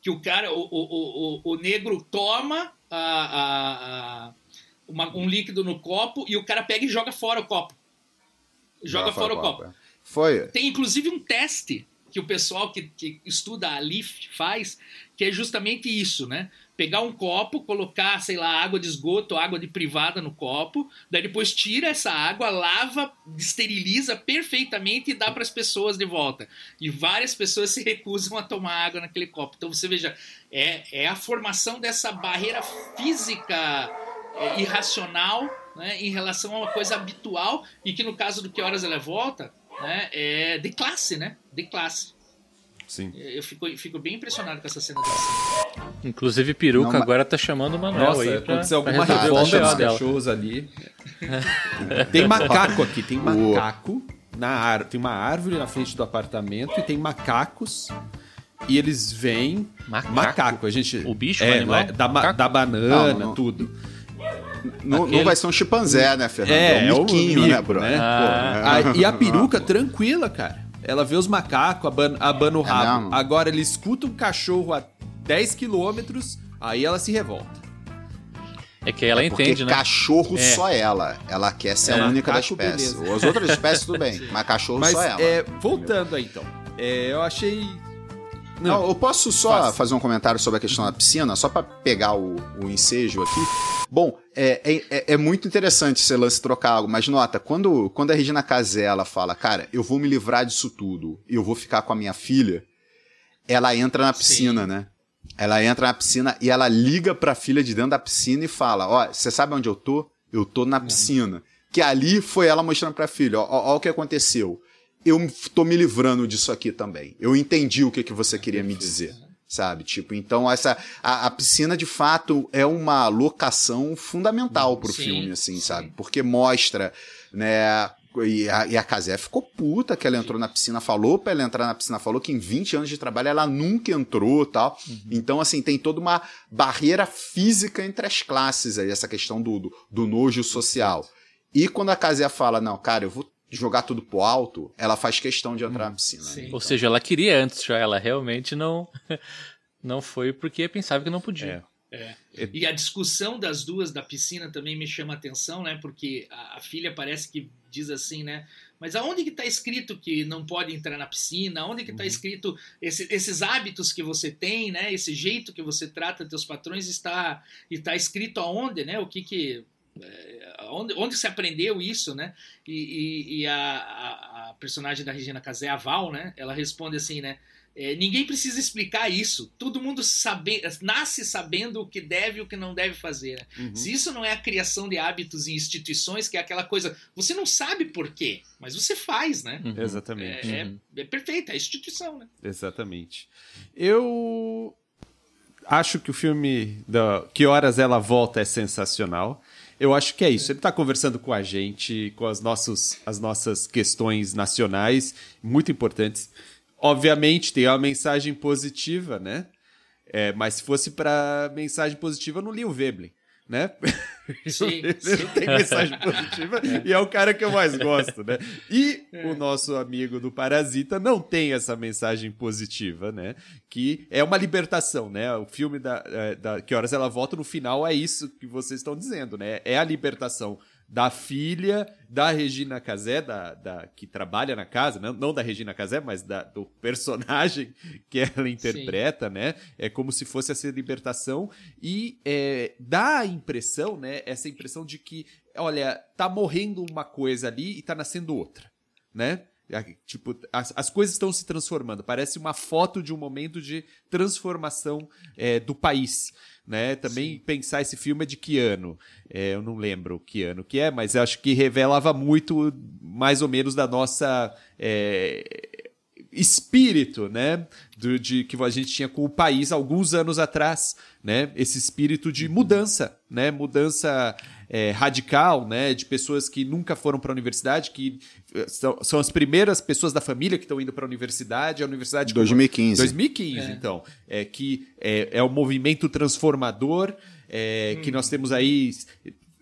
que o cara, o, o, o, o negro toma a, a, uma, um líquido no copo e o cara pega e joga fora o copo. Joga, fora, fora, o copo. copo. É. Foi. Tem inclusive um teste que o pessoal que, que estuda a LIF faz, que é justamente isso, né? Pegar um copo, colocar, sei lá, água de esgoto, água de privada no copo, daí depois tira essa água, lava, esteriliza perfeitamente e dá para as pessoas de volta. E várias pessoas se recusam a tomar água naquele copo. Então você veja, é, é a formação dessa barreira física é, irracional né, em relação a uma coisa habitual e que no caso do Que Horas Ela Volta né, é de classe, né? De classe. Sim. Eu fico, fico bem impressionado com essa cena dessa. Inclusive, Peruca Não, agora tá chamando o Manuel Nossa, aí. Aconteceu alguma revolta nos cachorros ali. tem macaco aqui, tem macaco. Na ar... Tem uma árvore na frente do apartamento e tem macacos. E eles vêm. Macaco. macaco. A gente, o bicho, é, é da, da banana, não, não. tudo. Não, Aquele... não, vai ser um chimpanzé, né, Fernando? É, é um miquinho, é né, bro? Né? Ah. e a peruca, tranquila, cara. Ela vê os macacos, abana, abana o é rabo. É Agora ele escuta um cachorro a 10 quilômetros, aí ela se revolta. É que ela é entende, né? cachorro é. só ela. Ela quer ser é, a única da espécie. Beleza. As outras espécies tudo bem, mas cachorro mas, só ela. É, voltando aí então. É, eu achei não, eu posso só fazer um comentário sobre a questão da piscina, só para pegar o, o ensejo aqui. Bom, é, é, é, é muito interessante esse lance trocar algo, mas nota, quando, quando a Regina Casella fala, cara, eu vou me livrar disso tudo e eu vou ficar com a minha filha, ela entra na piscina, Sim. né? Ela entra na piscina e ela liga pra filha de dentro da piscina e fala: Ó, você sabe onde eu tô? Eu tô na uhum. piscina. Que ali foi ela mostrando pra filha: Ó, ó, ó o que aconteceu eu tô me livrando disso aqui também. Eu entendi o que, que você queria me dizer. Sabe? Tipo, então essa. A, a piscina, de fato, é uma locação fundamental pro sim, filme, assim, sim. sabe? Porque mostra, né? E a, e a Casé ficou puta que ela entrou na piscina, falou pra ela entrar na piscina, falou que em 20 anos de trabalho ela nunca entrou tal. Uhum. Então, assim, tem toda uma barreira física entre as classes aí, essa questão do, do, do nojo social. E quando a Casé fala, não, cara, eu vou jogar tudo pro alto, ela faz questão de entrar hum, na piscina. Né? Ou seja, ela queria antes já, ela realmente não não foi porque pensava que não podia. É. É. E a discussão das duas da piscina também me chama a atenção, né? Porque a, a filha parece que diz assim, né? Mas aonde que está escrito que não pode entrar na piscina? Aonde que está uhum. escrito esse, esses hábitos que você tem, né? Esse jeito que você trata teus patrões está está escrito aonde, né? O que que é, onde, onde se aprendeu isso, né? E, e, e a, a, a, personagem da Regina Casé, a Val, né? Ela responde assim, né? É, ninguém precisa explicar isso. Todo mundo sabe, nasce sabendo o que deve e o que não deve fazer. Né? Uhum. Se isso não é a criação de hábitos em instituições, que é aquela coisa, você não sabe por quê, mas você faz, né? Uhum. Exatamente. É, uhum. é, é perfeito, é instituição, né? Exatamente. Eu acho que o filme da Que Horas Ela Volta é sensacional. Eu acho que é isso. Ele está conversando com a gente, com as, nossos, as nossas questões nacionais, muito importantes. Obviamente, tem uma mensagem positiva, né? É, mas se fosse para mensagem positiva, eu não li o Veblen né? Sim, sim. tem mensagem positiva é. e é o cara que eu mais gosto, né? E é. o nosso amigo do Parasita não tem essa mensagem positiva, né? Que é uma libertação, né? O filme da, é, da Que Horas Ela Volta, no final, é isso que vocês estão dizendo, né? É a libertação da filha da Regina Casé, da, da, que trabalha na casa, não, não da Regina Casé, mas da, do personagem que ela interpreta, Sim. né? É como se fosse essa libertação e é, dá a impressão, né? Essa impressão de que, olha, tá morrendo uma coisa ali e tá nascendo outra, né? Tipo, as, as coisas estão se transformando. Parece uma foto de um momento de transformação é, do país. Né? Também Sim. pensar esse filme é de que ano? É, eu não lembro que ano que é, mas acho que revelava muito, mais ou menos, da nossa é, espírito, né? Do, de que a gente tinha com o país alguns anos atrás, né? Esse espírito de mudança, né? Mudança é, radical, né? De pessoas que nunca foram para a universidade, que eh, são, são, as primeiras pessoas da família que estão indo para a universidade. A universidade 2015. 2015, é. então, é que é, é o movimento transformador. É, hum. Que nós temos aí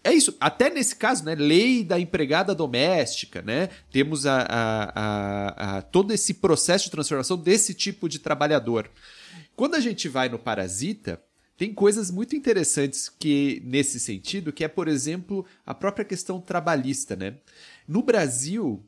é isso, até nesse caso, né? Lei da empregada doméstica, né? Temos a, a, a, a, todo esse processo de transformação desse tipo de trabalhador. Quando a gente vai no Parasita, tem coisas muito interessantes que nesse sentido, que é, por exemplo, a própria questão trabalhista, né? No Brasil,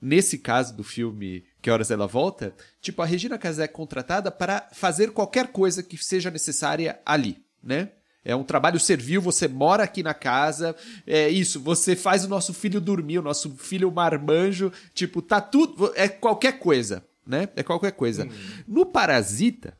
nesse caso do filme Que Horas Ela Volta, tipo, a Regina Casé é contratada para fazer qualquer coisa que seja necessária ali, né? É um trabalho servil, você mora aqui na casa, é isso, você faz o nosso filho dormir, o nosso filho marmanjo, tipo, tá tudo, é qualquer coisa, né? É qualquer coisa. Hum. No Parasita,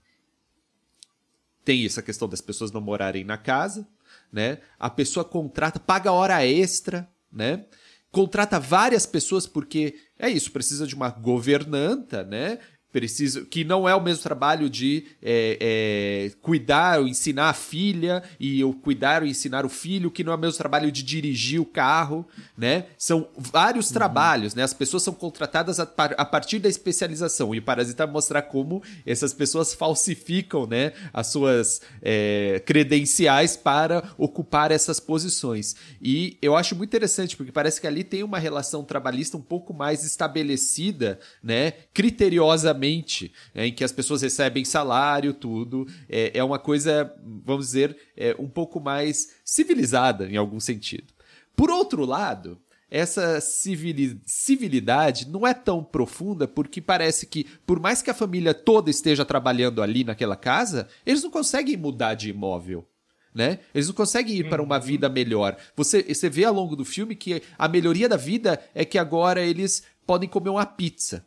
tem essa questão das pessoas não morarem na casa, né? A pessoa contrata, paga hora extra, né? Contrata várias pessoas porque é isso, precisa de uma governanta, né? Preciso, que não é o mesmo trabalho de é, é, cuidar ou ensinar a filha e eu cuidar ou ensinar o filho, que não é o mesmo trabalho de dirigir o carro, né? São vários uhum. trabalhos, né? As pessoas são contratadas a, a, partir da especialização e o Parasita mostrar como essas pessoas falsificam, né? As suas é, credenciais para ocupar essas posições. E eu acho muito interessante porque parece que ali tem uma relação trabalhista um pouco mais estabelecida, né? É, em que as pessoas recebem salário, tudo. É, é uma coisa, vamos dizer, é, um pouco mais civilizada em algum sentido. Por outro lado, essa civilidade não é tão profunda porque parece que, por mais que a família toda esteja trabalhando ali naquela casa, eles não conseguem mudar de imóvel. Né? Eles não conseguem ir para uma uhum. vida melhor. Você, você vê ao longo do filme que a melhoria da vida é que agora eles podem comer uma pizza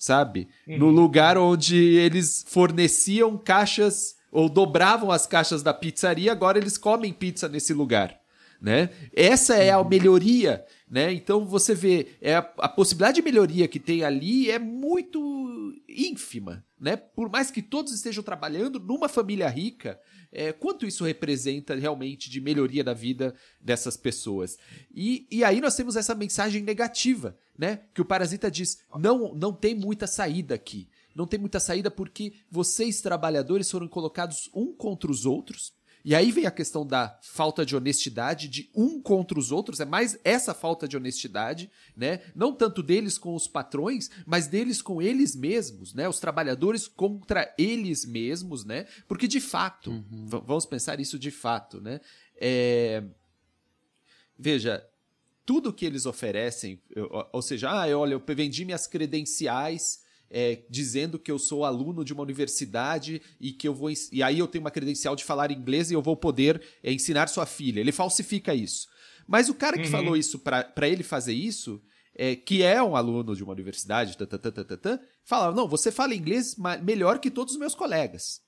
sabe? Uhum. No lugar onde eles forneciam caixas ou dobravam as caixas da pizzaria, agora eles comem pizza nesse lugar. Né? Essa é a uhum. melhoria, né? Então você vê, é a, a, possibilidade de melhoria que tem ali é muito ínfima, né? Por mais que todos estejam trabalhando numa família rica, é, quanto isso representa realmente de melhoria da vida dessas pessoas? E, e aí nós temos essa mensagem negativa, né? Que o parasita diz: não, não tem muita saída aqui. Não tem muita saída porque vocês, trabalhadores, foram colocados um contra os outros. E aí vem a questão da falta de honestidade de um contra os outros, é mais essa falta de honestidade, né? Não tanto deles com os patrões, mas deles com eles mesmos, né? Os trabalhadores contra eles mesmos, né? Porque de fato, uhum. vamos pensar isso de fato, né? É... Veja, tudo que eles oferecem, ou seja, ah, olha, eu vendi minhas credenciais é, dizendo que eu sou aluno de uma universidade e que eu vou e aí eu tenho uma credencial de falar inglês e eu vou poder é, ensinar sua filha. Ele falsifica isso. Mas o cara que uhum. falou isso para ele fazer isso, é, que é um aluno de uma universidade, tã, tã, tã, fala: não, você fala inglês melhor que todos os meus colegas.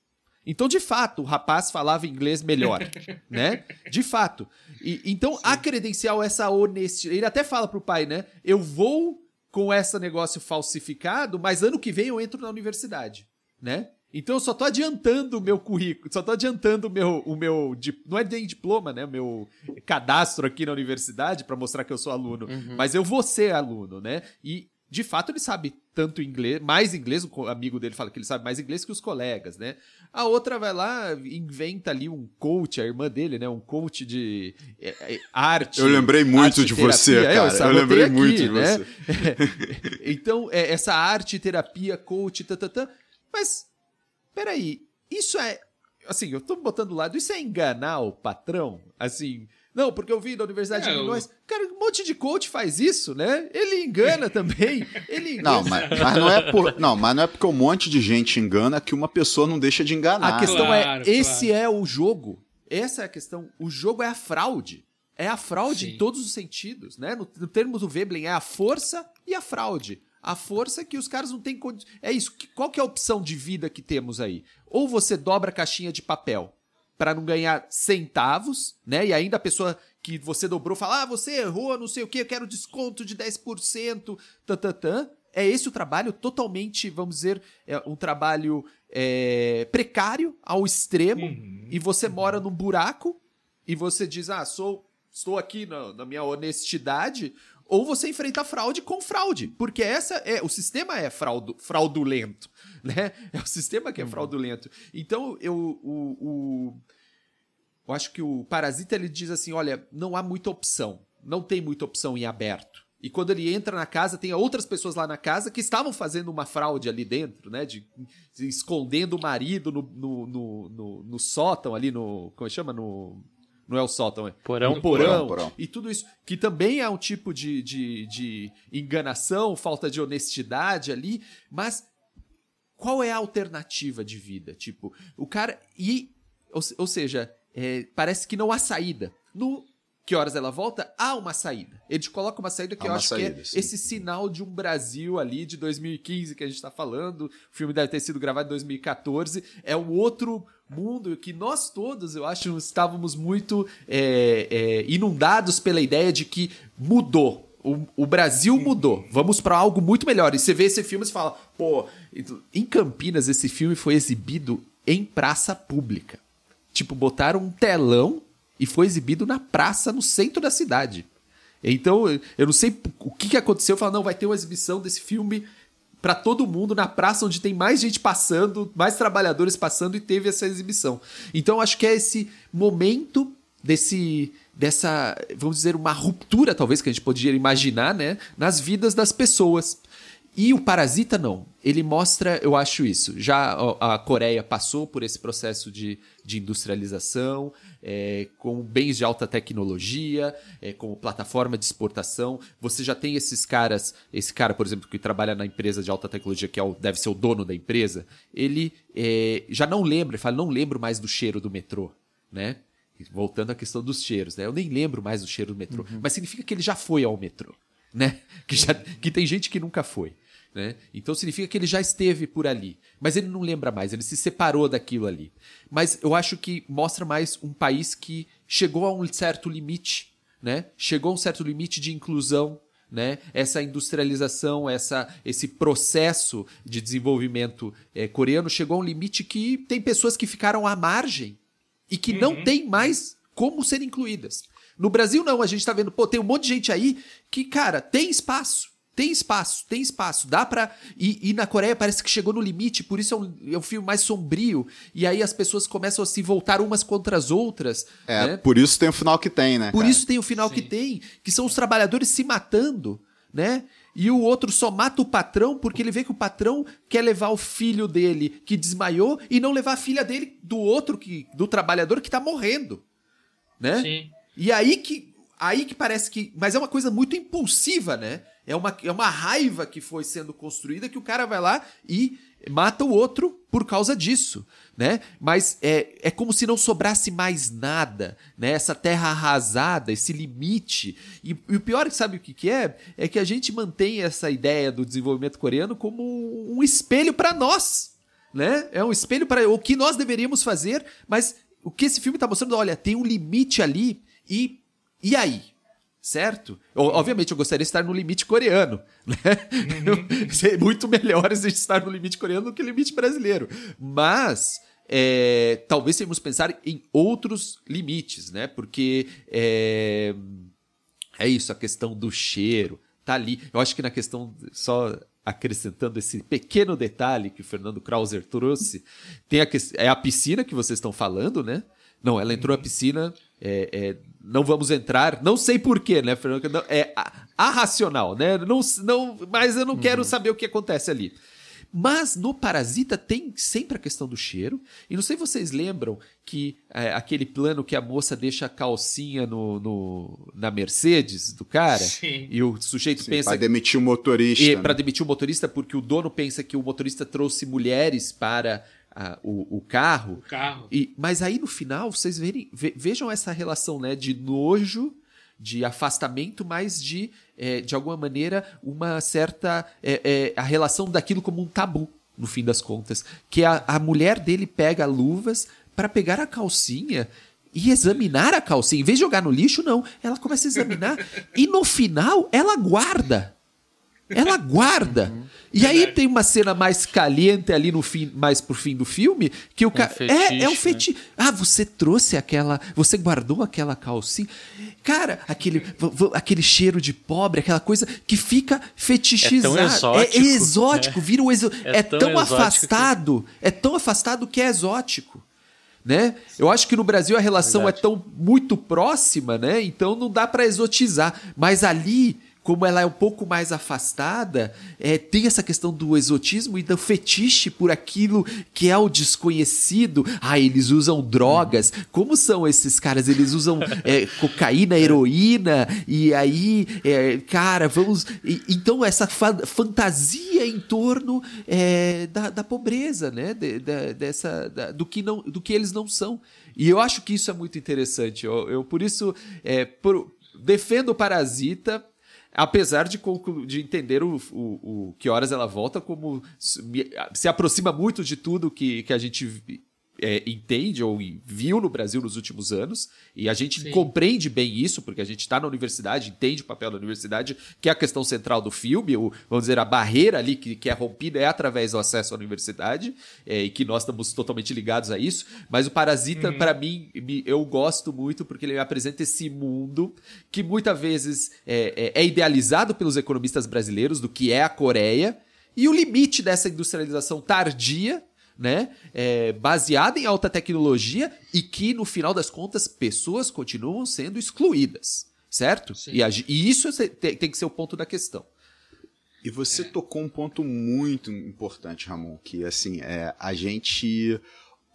Então, de fato, o rapaz falava inglês melhor, né? De fato. E, então, Sim. a credencial, essa honestidade. Ele até fala pro pai, né? Eu vou com esse negócio falsificado, mas ano que vem eu entro na universidade, né? Então eu só tô adiantando o meu currículo, só tô adiantando o meu, o meu não é nem diploma, né, o meu cadastro aqui na universidade para mostrar que eu sou aluno, uhum. mas eu vou ser aluno, né? E de fato ele sabe tanto inglês, mais inglês, o amigo dele fala que ele sabe mais inglês que os colegas, né? A outra vai lá, inventa ali um coach, a irmã dele, né? Um coach de é, é, arte. Eu lembrei muito de você, é, cara. Eu, eu lembrei aqui, muito de né? você. então, é, essa arte, terapia, coach, tá. Mas, peraí, isso é. Assim, eu tô botando do lado, isso é enganar o patrão? Assim, não, porque eu vi da Universidade é, de Illinois. Eu... Cara, um monte de coach faz isso, né? Ele engana também. Ele engana. Não, mas, mas, não é por, não, mas não é porque um monte de gente engana que uma pessoa não deixa de enganar. A questão é, claro, é, esse é o jogo. Essa é a questão. O jogo é a fraude. É a fraude Sim. em todos os sentidos, né? No, no termo do Veblen, é a força e a fraude. a força é que os caras não têm condi- É isso. que- Qual que é a opção de vida que temos aí? Ou você dobra a caixinha de papel para não ganhar centavos, né? E ainda a pessoa que você dobrou fala: "Ah, você errou, não sei o quê, eu quero desconto de 10%". Tatatã. É esse o trabalho totalmente, vamos dizer, é um trabalho é, precário ao extremo Uhum. e você mora num buraco e você diz, ah, sou, estou aqui na, na minha honestidade, ou você enfrenta fraude com fraude, porque essa é o sistema é fraudu, fraudulento, né? É o sistema que é fraudulento. Então eu o, o- eu acho que o Parasita ele diz assim, olha, não há muita opção, não tem muita opção em aberto. E quando ele entra na casa, tem outras pessoas lá na casa que estavam fazendo uma fraude ali dentro, né? De, de escondendo o marido no, no, no, no- no sótão ali, no. Como é que chama? No. Não é o sótão, é. Porão. No porão, Porão, porão. E tudo isso. Que também é um tipo de, de, de enganação, falta de honestidade ali. Mas qual é a alternativa de vida? Tipo, o cara. E. Ou, ou seja, é, parece que não há saída. No Que Horas Ela Volta, há uma saída. Ele coloca uma saída que Há eu acho saída, que é sim. esse sinal de um Brasil ali de 2015 que a gente tá falando. O filme deve ter sido gravado em 2014. É um outro mundo que nós todos, eu acho, estávamos muito é, é, inundados pela ideia de que mudou. O, o Brasil mudou. Vamos para algo muito melhor. E você vê esse filme e você fala, pô, em Campinas esse filme foi exibido em praça pública. Tipo, botaram um telão e foi exibido na praça no centro da cidade. Então, eu não sei o que, que aconteceu. Falaram, não, vai ter uma exibição desse filme para todo mundo na praça onde tem mais gente passando, mais trabalhadores passando e teve essa exibição. Então, acho que é esse momento desse dessa, vamos dizer, uma ruptura talvez que a gente poderia imaginar, né, nas vidas das pessoas. E o Parasita não. Ele mostra, eu acho isso. Já a Coreia passou por esse processo de, de industrialização, é, com bens de alta tecnologia, é, como plataforma de exportação. Você já tem esses caras, esse cara, por exemplo, que trabalha na empresa de alta tecnologia, que é o, deve ser o dono da empresa, ele é, já não lembra, ele fala, não lembro mais do cheiro do metrô, né? Voltando à questão dos cheiros, né? Eu nem lembro mais do cheiro do metrô, mas significa que ele já foi ao metrô, né? Que, já, que tem gente que nunca foi. Né? Então significa que ele já esteve por ali, mas ele não lembra mais, ele se separou daquilo ali. Mas eu acho que mostra mais um país que chegou a um certo limite, né? Chegou a um certo limite de inclusão, né? Essa industrialização, essa, esse processo de desenvolvimento eh, coreano chegou a um limite que tem pessoas que ficaram à margem e que não tem mais como ser incluídas. No Brasil, não, a gente tá vendo, pô, tem um monte de gente aí que, cara, tem espaço. Tem espaço, tem espaço. Dá pra. E, e na Coreia parece que chegou no limite, por isso é um, é um filme mais sombrio. E aí as pessoas começam a se voltar umas contra as outras. É, né? por isso tem o final que tem, né? Por cara? isso tem o final que tem, que são os trabalhadores se matando, né? E o outro só mata o patrão porque ele vê que o patrão quer levar o filho dele que desmaiou e não levar a filha dele do outro que do trabalhador que tá morrendo, né? Sim. E aí que aí que parece que, mas é uma coisa muito impulsiva, né? É uma, é uma raiva que foi sendo construída que o cara vai lá e mata o outro por causa disso, né? Mas é, é como se não sobrasse mais nada, né? Essa terra arrasada, esse limite. E, e o pior, sabe o que, que é? É que a gente mantém essa ideia do desenvolvimento coreano como um espelho para nós, né? É um espelho para o que nós deveríamos fazer, mas o que esse filme tá mostrando, olha, tem um limite ali e e aí? Certo? O- Obviamente eu gostaria de estar no limite coreano, né? Ser muito melhor a gente estar no limite coreano do que no limite brasileiro. Mas é, talvez que pensar em outros limites, né? Porque é, é isso, a questão do cheiro. Tá ali. Eu acho que na questão, só acrescentando esse pequeno detalhe que o Fernando Krauser trouxe, tem a, é a piscina que vocês estão falando, né? Não, ela entrou na piscina. é, é, não vamos entrar. Não sei porquê, né, Fernando? Não, é arracional, né? Não, não, mas eu não quero saber o que acontece ali. Mas no Parasita tem sempre a questão do cheiro. E não sei se vocês lembram que é, aquele plano que a moça deixa a calcinha no, no- na Mercedes do cara. Sim. E o sujeito Sim, pensa pra demitir o motorista. e né? para demitir o motorista, porque o dono pensa que o motorista trouxe mulheres para ah, o, o carro. O carro. E, mas aí no final, vocês verem, ve- vejam essa relação né, de nojo, de afastamento, mas de, é, de alguma maneira, uma certa. É, é, a relação daquilo como um tabu, no fim das contas. Que a, a mulher dele pega luvas para pegar a calcinha e examinar a calcinha. Em vez de jogar no lixo, não. Ela começa a examinar e no final ela guarda. Ela guarda. Uhum. E aí tem uma cena mais caliente ali no fim, mais pro fim do filme, que o cara. Um é, é um fetiche. Né? Ah, você trouxe aquela. Você guardou aquela calcinha. Cara, aquele, aquele cheiro de pobre, aquela coisa que fica fetichizado. É, exótico, é exótico, é. vira um exo... é, é tão, tão afastado. Que... É tão afastado que é exótico. Né? Eu acho que no Brasil a relação é Verdade. é tão muito próxima, né? Então não dá para exotizar. Mas ali como ela é um pouco mais afastada, é, tem essa questão do exotismo e do fetiche por aquilo que é o desconhecido. Ah, eles usam drogas. Como são esses caras? Eles usam é, cocaína, heroína, e aí, é, cara, vamos. E, então, essa fa fantasia em torno é, da, da, pobreza, né? De, de, dessa, da, do, que não, do que eles não são. E eu acho que isso é muito interessante. Eu, eu por isso, é, por, defendo o Parasita Apesar de, de entender o, o, o, que horas ela volta como se aproxima muito de tudo que, que a gente é, entende ou viu no Brasil nos últimos anos, e a gente Sim. compreende bem isso, porque a gente está na universidade, entende o papel da universidade, que é a questão central do filme, o, vamos dizer, a barreira ali que, que é rompida é através do acesso à universidade, é, e que nós estamos totalmente ligados a isso, mas o Parasita, uhum. para mim, me, eu gosto muito porque ele me apresenta esse mundo que muitas vezes é, é, é idealizado pelos economistas brasileiros do que é a Coreia, e o limite dessa industrialização tardia né? É, baseada em alta tecnologia e que, no final das contas, pessoas continuam sendo excluídas, certo? E, e, isso tem, tem, que ser o ponto da questão. E você é. tocou um ponto muito importante, Ramon, que assim, é, a gente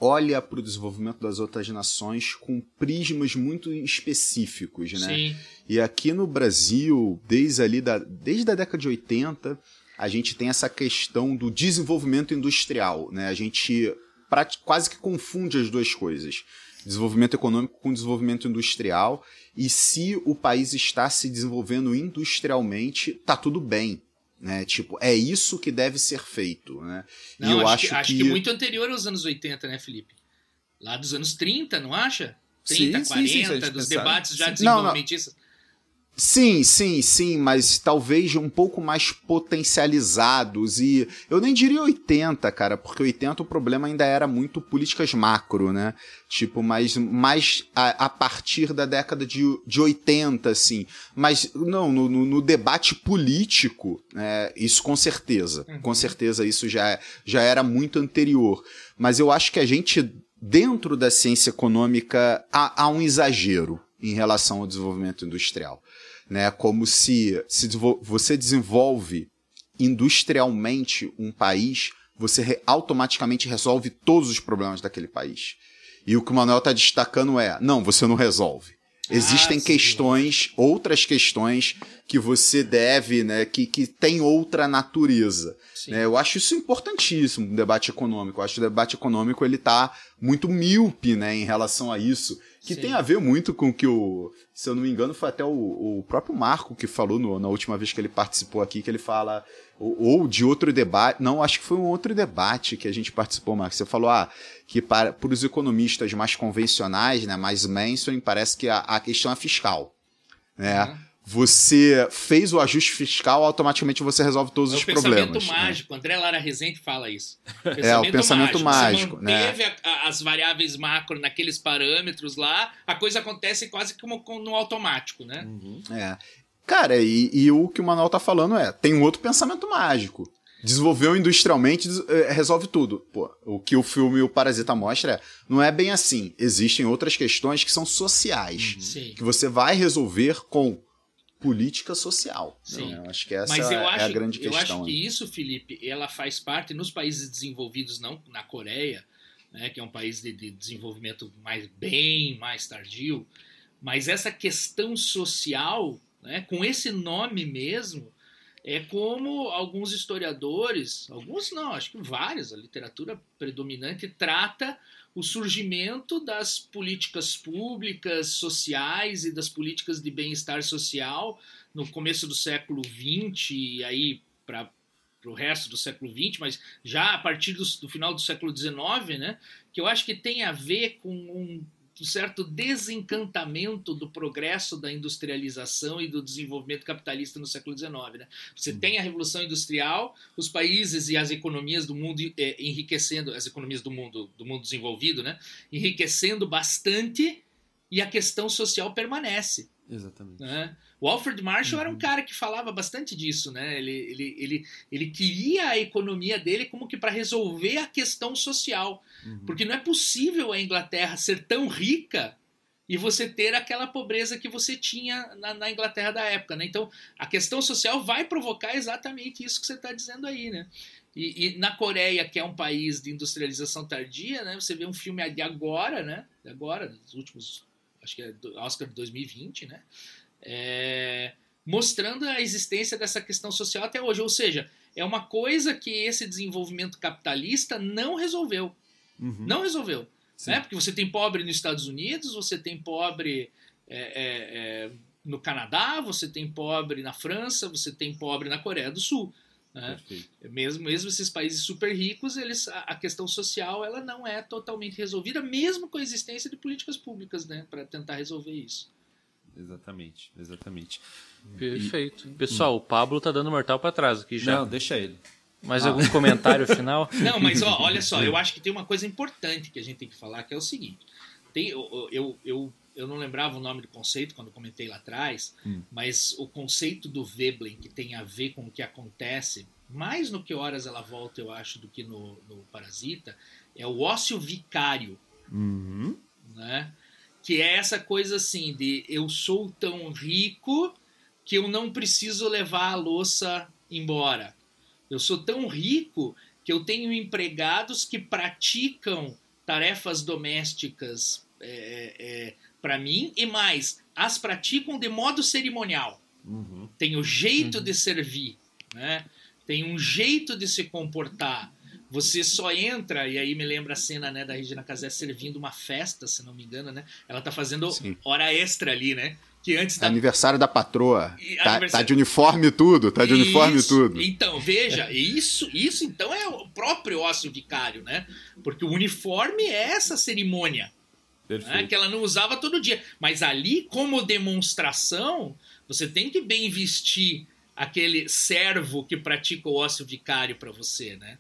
olha para o desenvolvimento das outras nações com prismas muito específicos, né? Sim. E aqui no Brasil, desde ali da, desde a década de 80, a gente tem essa questão do desenvolvimento industrial, né? A gente quase que confunde as duas coisas. Desenvolvimento econômico com desenvolvimento industrial. E se o país está se desenvolvendo industrialmente, tá tudo bem. Né? Tipo, é isso que deve ser feito. Né? Não, e eu acho, acho que, que... acho que muito anterior aos anos 80, né, Felipe? Lá dos anos 30, não acha? 30, sim, 40, sim, sim, dos debates já desenvolvimentistas. Sim, sim, sim, mas talvez um pouco mais potencializados e eu nem diria 80, cara, porque 80 o problema ainda era muito políticas macro, né? Tipo, mas mais a, a partir da década de, de 80, assim. Mas não, no, no, no debate político, é, isso com certeza. Uhum. Com certeza isso já, já era muito anterior. Mas eu acho que a gente, dentro da ciência econômica, há, há um exagero em relação ao desenvolvimento industrial né? Como se, se você desenvolve industrialmente um país, você re automaticamente resolve todos os problemas daquele país. E o que o Manuel está destacando é: não, você não resolve. Existem ah, questões, outras questões que você deve, né, que, que tem outra natureza. Né? Eu acho isso importantíssimo no debate econômico. Eu acho que o debate econômico ele está muito míope né, em relação a isso. Que Sim. tem a ver muito com que o. Se eu não me engano, foi até o, o próprio Marco que falou no, na última vez que ele participou aqui, que ele fala. Ou, ou, de outro debate. Não, acho que foi um outro debate que a gente participou, Marco. Você falou, ah, que para, para os economistas mais convencionais, né, mais mainstream, parece que a, a questão é fiscal. Né? Uhum você fez o ajuste fiscal, automaticamente você resolve todos é os problemas. O pensamento mágico, André Lara Rezende fala isso. Pensamento é, o pensamento mágico. mágico você né? manteve né? a, as variáveis macro naqueles parâmetros lá, a coisa acontece quase como no automático, né? Uhum. É. Cara, e, e, o que o Manuel tá falando é, tem um outro pensamento mágico. Desenvolveu industrialmente, é, resolve tudo. Pô, o que o filme O Parasita mostra é, não é bem assim. Existem outras questões que são sociais, uhum. que você vai resolver com política social. Sim. Né? Eu acho que essa Mas eu acho, é a grande questão. Eu acho que isso, Felipe, ela faz parte nos países desenvolvidos, não na Coreia, né, que é um país de, de desenvolvimento mais bem mais tardio, mas essa questão social, né, com esse nome mesmo, é como alguns historiadores, alguns não, acho que vários, a literatura predominante trata o surgimento das políticas públicas, sociais e das políticas de bem-estar social no começo do século XX e aí para o resto do século XX, mas já a partir do, do, final do século XIX, né, que eu acho que tem a ver com um um certo desencantamento do progresso da industrialização e do desenvolvimento capitalista no século XIX. Né? Você uhum. tem a Revolução Industrial, os países e as economias do mundo é, enriquecendo, as economias do mundo, do mundo desenvolvido, né? enriquecendo bastante e a questão social permanece. Exatamente. Né? O Alfred Marshall uhum. era um uhum. cara que falava bastante disso, né? Ele, ele, ele, ele queria a economia dele como que para resolver a questão social. Uhum. Porque não é possível a Inglaterra ser tão rica e você ter aquela pobreza que você tinha na, na Inglaterra da época, né? Então, a questão social vai provocar exatamente isso que você está dizendo aí, né? E, e, na Coreia, que é um país de industrialização tardia, né? Você vê um filme de agora, né? De agora, dos últimos acho que é Oscar de 2020, né? É, mostrando a existência dessa questão social até hoje. Ou seja, é uma coisa que esse desenvolvimento capitalista não resolveu. Uhum. Não resolveu. Né? Porque você tem pobre nos Estados Unidos, você tem pobre é, é, é, no Canadá, você tem pobre na França, você tem pobre na Coreia do Sul. Né? Mesmo, mesmo esses países super ricos, eles, a, a, questão social ela não é totalmente resolvida, mesmo com a existência de políticas públicas né, para tentar resolver isso. Exatamente, exatamente. Perfeito. E, Pessoal, hum. o Pablo tá dando mortal para trás aqui já. Não, deixa ele. Mais ah. algum comentário final? Não, mas ó, olha só, eu acho que tem uma coisa importante que a gente tem que falar, que é o seguinte. Tem, eu, eu, eu eu não lembrava o nome do conceito quando comentei lá atrás, hum. mas o conceito do Veblen, que tem a ver com o que acontece, mais no que horas ela volta, eu acho, do que no, no Parasita, é o ócio vicário. Uhum. Né? Que é essa coisa assim de eu sou tão rico que eu não preciso levar a louça embora. Eu sou tão rico que eu tenho empregados que praticam tarefas domésticas é, é, para mim, e mais, as praticam de modo cerimonial. Uhum. Tem o jeito uhum. de servir, né? tem um jeito de se comportar. Você só entra, e aí me lembra a cena né, da Regina Casé servindo uma festa, se não me engano, né? Ela tá fazendo Sim. hora extra ali, né? Que antes da... Aniversário da patroa. Tá, aniversário... tá, de uniforme tudo, tá de isso. uniforme tudo. Então, veja, isso, isso então é o próprio ócio vicário, né? Porque o uniforme é essa cerimônia né, que ela não usava todo dia. Mas ali, como demonstração, você tem que bem vestir aquele servo que pratica o ócio vicário para você, né?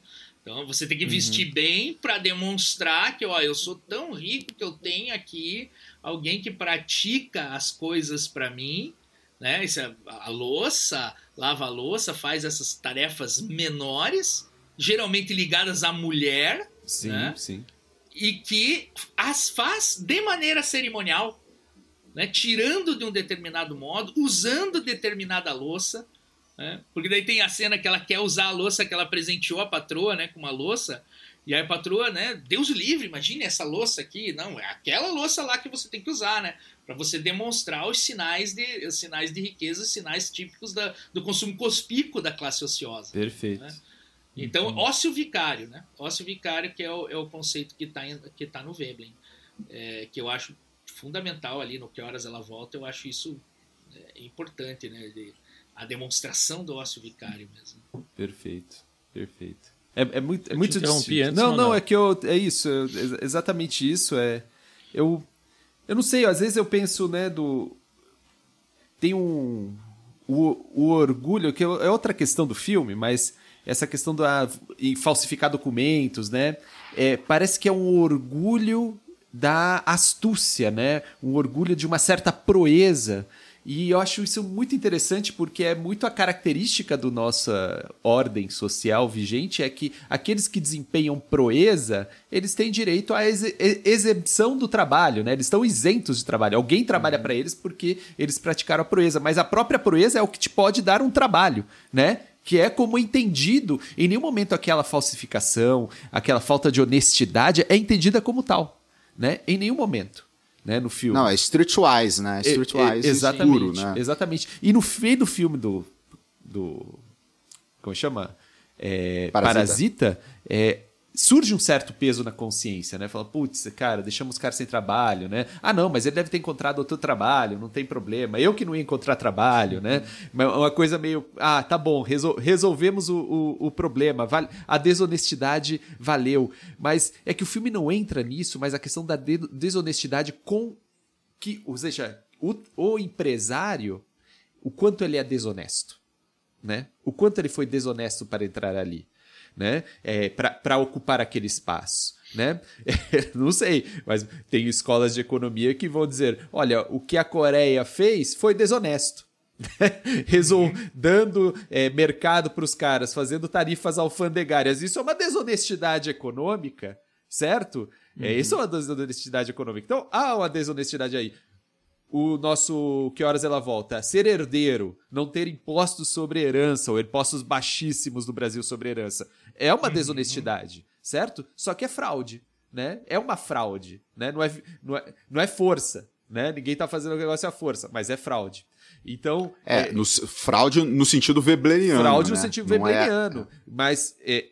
Então você tem que uhum. vestir uhum. bem para demonstrar que, ó, eu sou tão rico que eu tenho aqui alguém que pratica as coisas para mim, né? Isso é a louça, lava a louça, faz essas tarefas menores, geralmente ligadas à mulher, sim, né? sim e que as faz de maneira cerimonial, né? tirando de um determinado modo, usando determinada louça. Né? Porque daí tem a cena que ela quer usar a louça que ela presenteou a patroa né, com uma louça. E aí a patroa, né? Deus livre, imagine essa louça aqui. Não, é aquela louça lá que você tem que usar, né? Para você demonstrar os sinais de, os sinais de riqueza, os sinais típicos da, do consumo cospícuo da classe ociosa. Perfeito. Né? Então, uhum. ócio vicário, né? Ócio vicário que é o, é o conceito que está que tá no Veblen, é, que eu acho fundamental ali no Que Horas Ela Volta, eu acho isso é, importante, né? De, a demonstração do ócio vicário mesmo. Perfeito, perfeito. É, é muito, é muito interrompi antes, não, não, não, é que eu é isso, é exatamente isso, é eu eu não sei, às vezes eu penso, né, do tem um o, o orgulho que é outra questão do filme, mas essa questão da falsificar documentos, né? É, parece que é um orgulho da astúcia, né? Um orgulho de uma certa proeza. E eu acho isso muito interessante porque é muito a característica da nossa ordem social vigente é que aqueles que desempenham proeza, eles têm direito à ex do trabalho, né? Eles estão isentos de trabalho. Alguém trabalha uhum. para eles porque eles praticaram a proeza, mas a própria proeza é o que te pode dar um trabalho, né? que é como entendido. Em nenhum momento aquela falsificação, aquela falta de honestidade é entendida como tal, né? Em nenhum momento. Né, no filme. Não, é streetwise, né? Streetwise é, é, exatamente, puro, né? Exatamente. E no meio do filme do, do como chama? É, Parasita. parasita, é, surge um certo peso na consciência, né? Fala, putz, cara, deixamos os caras sem trabalho, né? Ah, não, mas ele deve ter encontrado outro trabalho, não tem problema. Eu que não ia encontrar trabalho, né? Mas uma coisa meio, ah, tá bom, resol- resolvemos o, o, o problema, val- a desonestidade valeu. Mas é que o filme não entra nisso, mas a questão da de- desonestidade com que, ou seja, o, o empresário, o quanto ele é desonesto, né? O quanto ele foi desonesto para entrar ali, né? É, para ocupar aquele espaço, né? Não sei, mas tem escolas de economia que vão dizer, olha, o que a Coreia fez foi desonesto. Resol dando é, mercado para os caras, fazendo tarifas alfandegárias. Isso é uma desonestidade econômica, certo? É, isso é uma desonestidade econômica. Então, há uma desonestidade aí o nosso Que Horas Ela Volta, ser herdeiro, não ter impostos sobre herança, ou impostos baixíssimos do Brasil sobre herança, é uma desonestidade, certo? Só que é fraude, né? É uma fraude, né? Não é, não é, não é força, né? Ninguém tá fazendo o negócio à força, mas é fraude. Então, É, no, fraude no sentido webleriano. fraude no né? sentido Não é- weberiano. Mas é,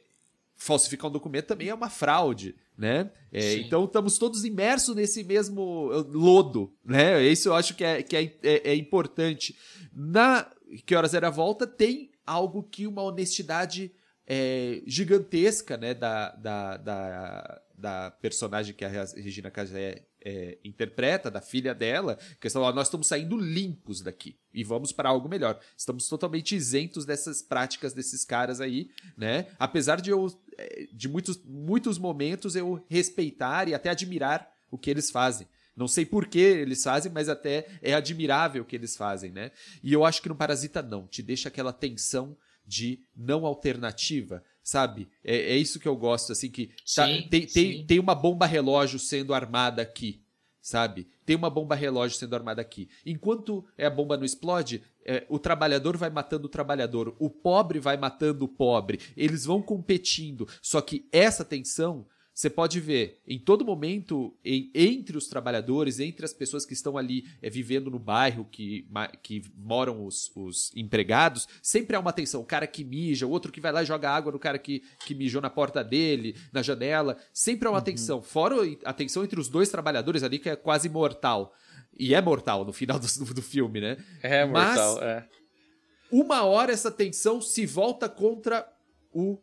falsificar um documento também é uma fraude, né? É, então estamos todos imersos nesse mesmo eh, lodo, né? Isso eu acho que é, que é, é- é importante. Na Que Horas Era a Volta tem algo que uma honestidade é, gigantesca, né? Da, da, da, da personagem que a Regina Casé é, interpreta, da filha dela, questão, ó, nós estamos saindo limpos daqui e vamos para algo melhor. Estamos totalmente isentos dessas práticas desses caras aí, né? Apesar de eu, eh, de muitos, muitos momentos eu respeitar e até admirar o que eles fazem. Não sei por que eles fazem, mas até é admirável o que eles fazem, né? E eu acho que no Parasita não, te deixa aquela tensão de não alternativa, sabe? É, é isso que eu gosto, assim, que tá- Sim, tem, tem, sim. tem uma bomba relógio sendo armada aqui, sabe? Tem uma bomba relógio sendo armada aqui. Enquanto a bomba não explode, é, o trabalhador vai matando o trabalhador, o pobre vai matando o pobre, eles vão competindo. Só que essa tensão você pode ver em todo momento em- entre os trabalhadores, entre as pessoas que estão ali é, vivendo no bairro, que, que moram os, os empregados, sempre há uma tensão. O cara que mija, o outro que vai lá e joga água no cara que, que mijou na porta dele, na janela. Sempre há uma tensão. Fora a tensão entre os dois trabalhadores ali, que é quase mortal. E é mortal no final do, do filme, né? É Mas- mortal, é. uma hora essa tensão se volta contra o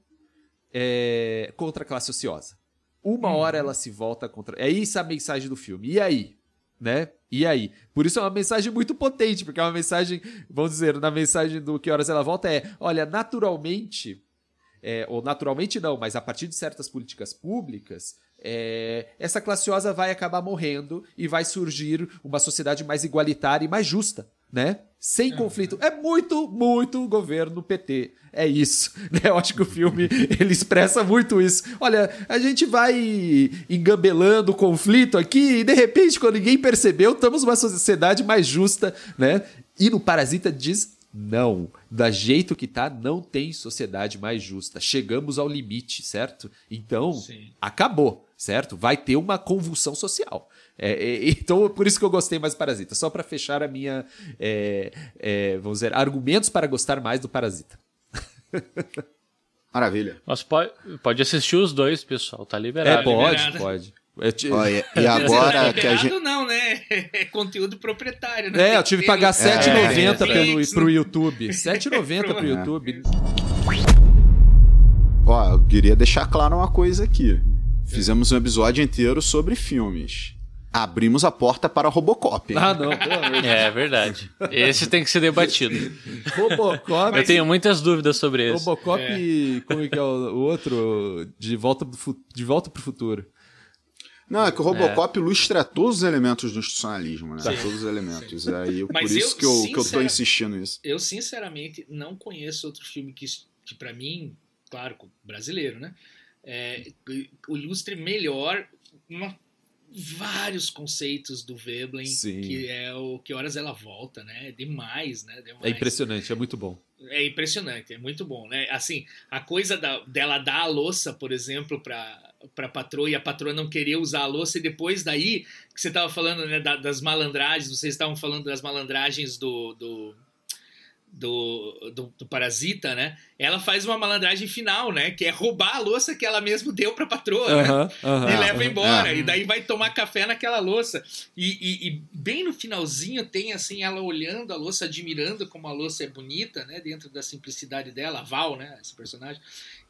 é, contra a classe ociosa. Uma hora ela se volta contra. É isso a mensagem do filme. E aí? Né? E aí? Por isso é uma mensagem muito potente, porque é uma mensagem, vamos dizer, na mensagem do Que Horas Ela Volta é: olha, naturalmente, é, ou naturalmente não, mas a partir de certas políticas públicas, é, essa classe ociosa vai acabar morrendo e vai surgir uma sociedade mais igualitária e mais justa, né? Sem conflito. É muito, muito governo PT. É isso. Né? Eu acho que o filme ele expressa muito isso. Olha, a gente vai engambelando o conflito aqui e de repente, quando ninguém percebeu, estamos numa sociedade mais justa, né? E no Parasita diz não, da jeito que tá, não tem sociedade mais justa. Chegamos ao limite, certo? Então, Sim. acabou, certo? Vai ter uma convulsão social. É, é, então, por isso que eu gostei mais do Parasita. Só para fechar a minha, é, é, vamos dizer, argumentos para gostar mais do Parasita. Maravilha. Mas pode, pode assistir os dois, pessoal, tá É, liberado. pode, liberado. pode. Eu te- Ó, e, e agora que a gente. não, né? É conteúdo proprietário, né? É, eu tive que pagar Tem R$ 7,90 é, pelo, pro YouTube. R$ 7,90 pro É. YouTube. Ó, eu queria deixar claro uma coisa aqui. Fizemos um episódio inteiro sobre filmes. Abrimos a porta para Robocop. Ah, não, pelo amor de É verdade. Esse tem que ser debatido. Robocop. Eu tenho muitas dúvidas sobre esse. Robocop, como é que é o, outro? De volta, pro fu- de volta pro futuro. Não, é que o Robocop ilustra todos os elementos do institucionalismo, né? Sim. Todos os elementos. Aí, Mas por isso eu, que, eu, que eu tô insistindo nisso. Eu, sinceramente, não conheço outro filme que, que para mim, claro, brasileiro, né? É, ilustre melhor uma- vários conceitos do Veblen, Sim. que é o Que Horas Ela Volta, né? Demais, né? Demais. É impressionante, é muito bom. É impressionante, é muito bom, né? Assim, a coisa da- dela dar a louça, por exemplo, pra, pra patroa e a patroa não querer usar a louça, e depois daí, que você tava falando, né, da- das malandragens, vocês estavam falando das malandragens do, do, do, do, do, Parasita, né? Ela faz uma malandragem final, né? Que é roubar a louça que ela mesma deu pra patroa, uh -huh, né? Uh -huh, e leva embora. Uh -huh. E daí vai tomar café naquela louça. E, e, e, bem no finalzinho tem, assim, ela olhando a louça, admirando como a louça é bonita, né? Dentro da simplicidade dela, a Val, né? Esse personagem.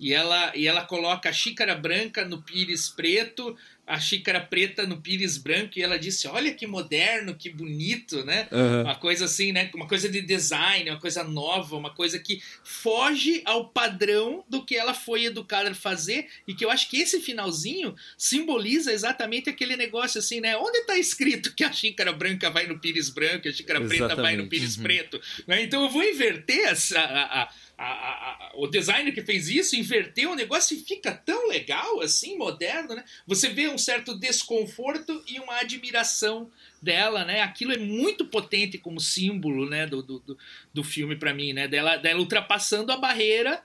E ela, e ela coloca a xícara branca no pires preto a xícara preta no pires branco e ela disse: Olha que moderno, que bonito, né? Uhum. Uma coisa assim, né? Uma coisa de design, uma coisa nova, uma coisa que foge ao padrão do que ela foi educada a fazer e que eu acho que esse finalzinho simboliza exatamente aquele negócio assim, né? Onde está escrito que a xícara branca vai no pires branco, a xícara exatamente. preta vai no pires uhum. preto? Né? Então eu vou inverter essa. A, a, a, o designer que fez isso inverteu o negócio e fica tão legal assim, moderno, né? Você vê um certo desconforto e uma admiração dela, né? Aquilo é muito potente como símbolo, né, do, do, do filme para mim, né? Dela, dela ultrapassando a barreira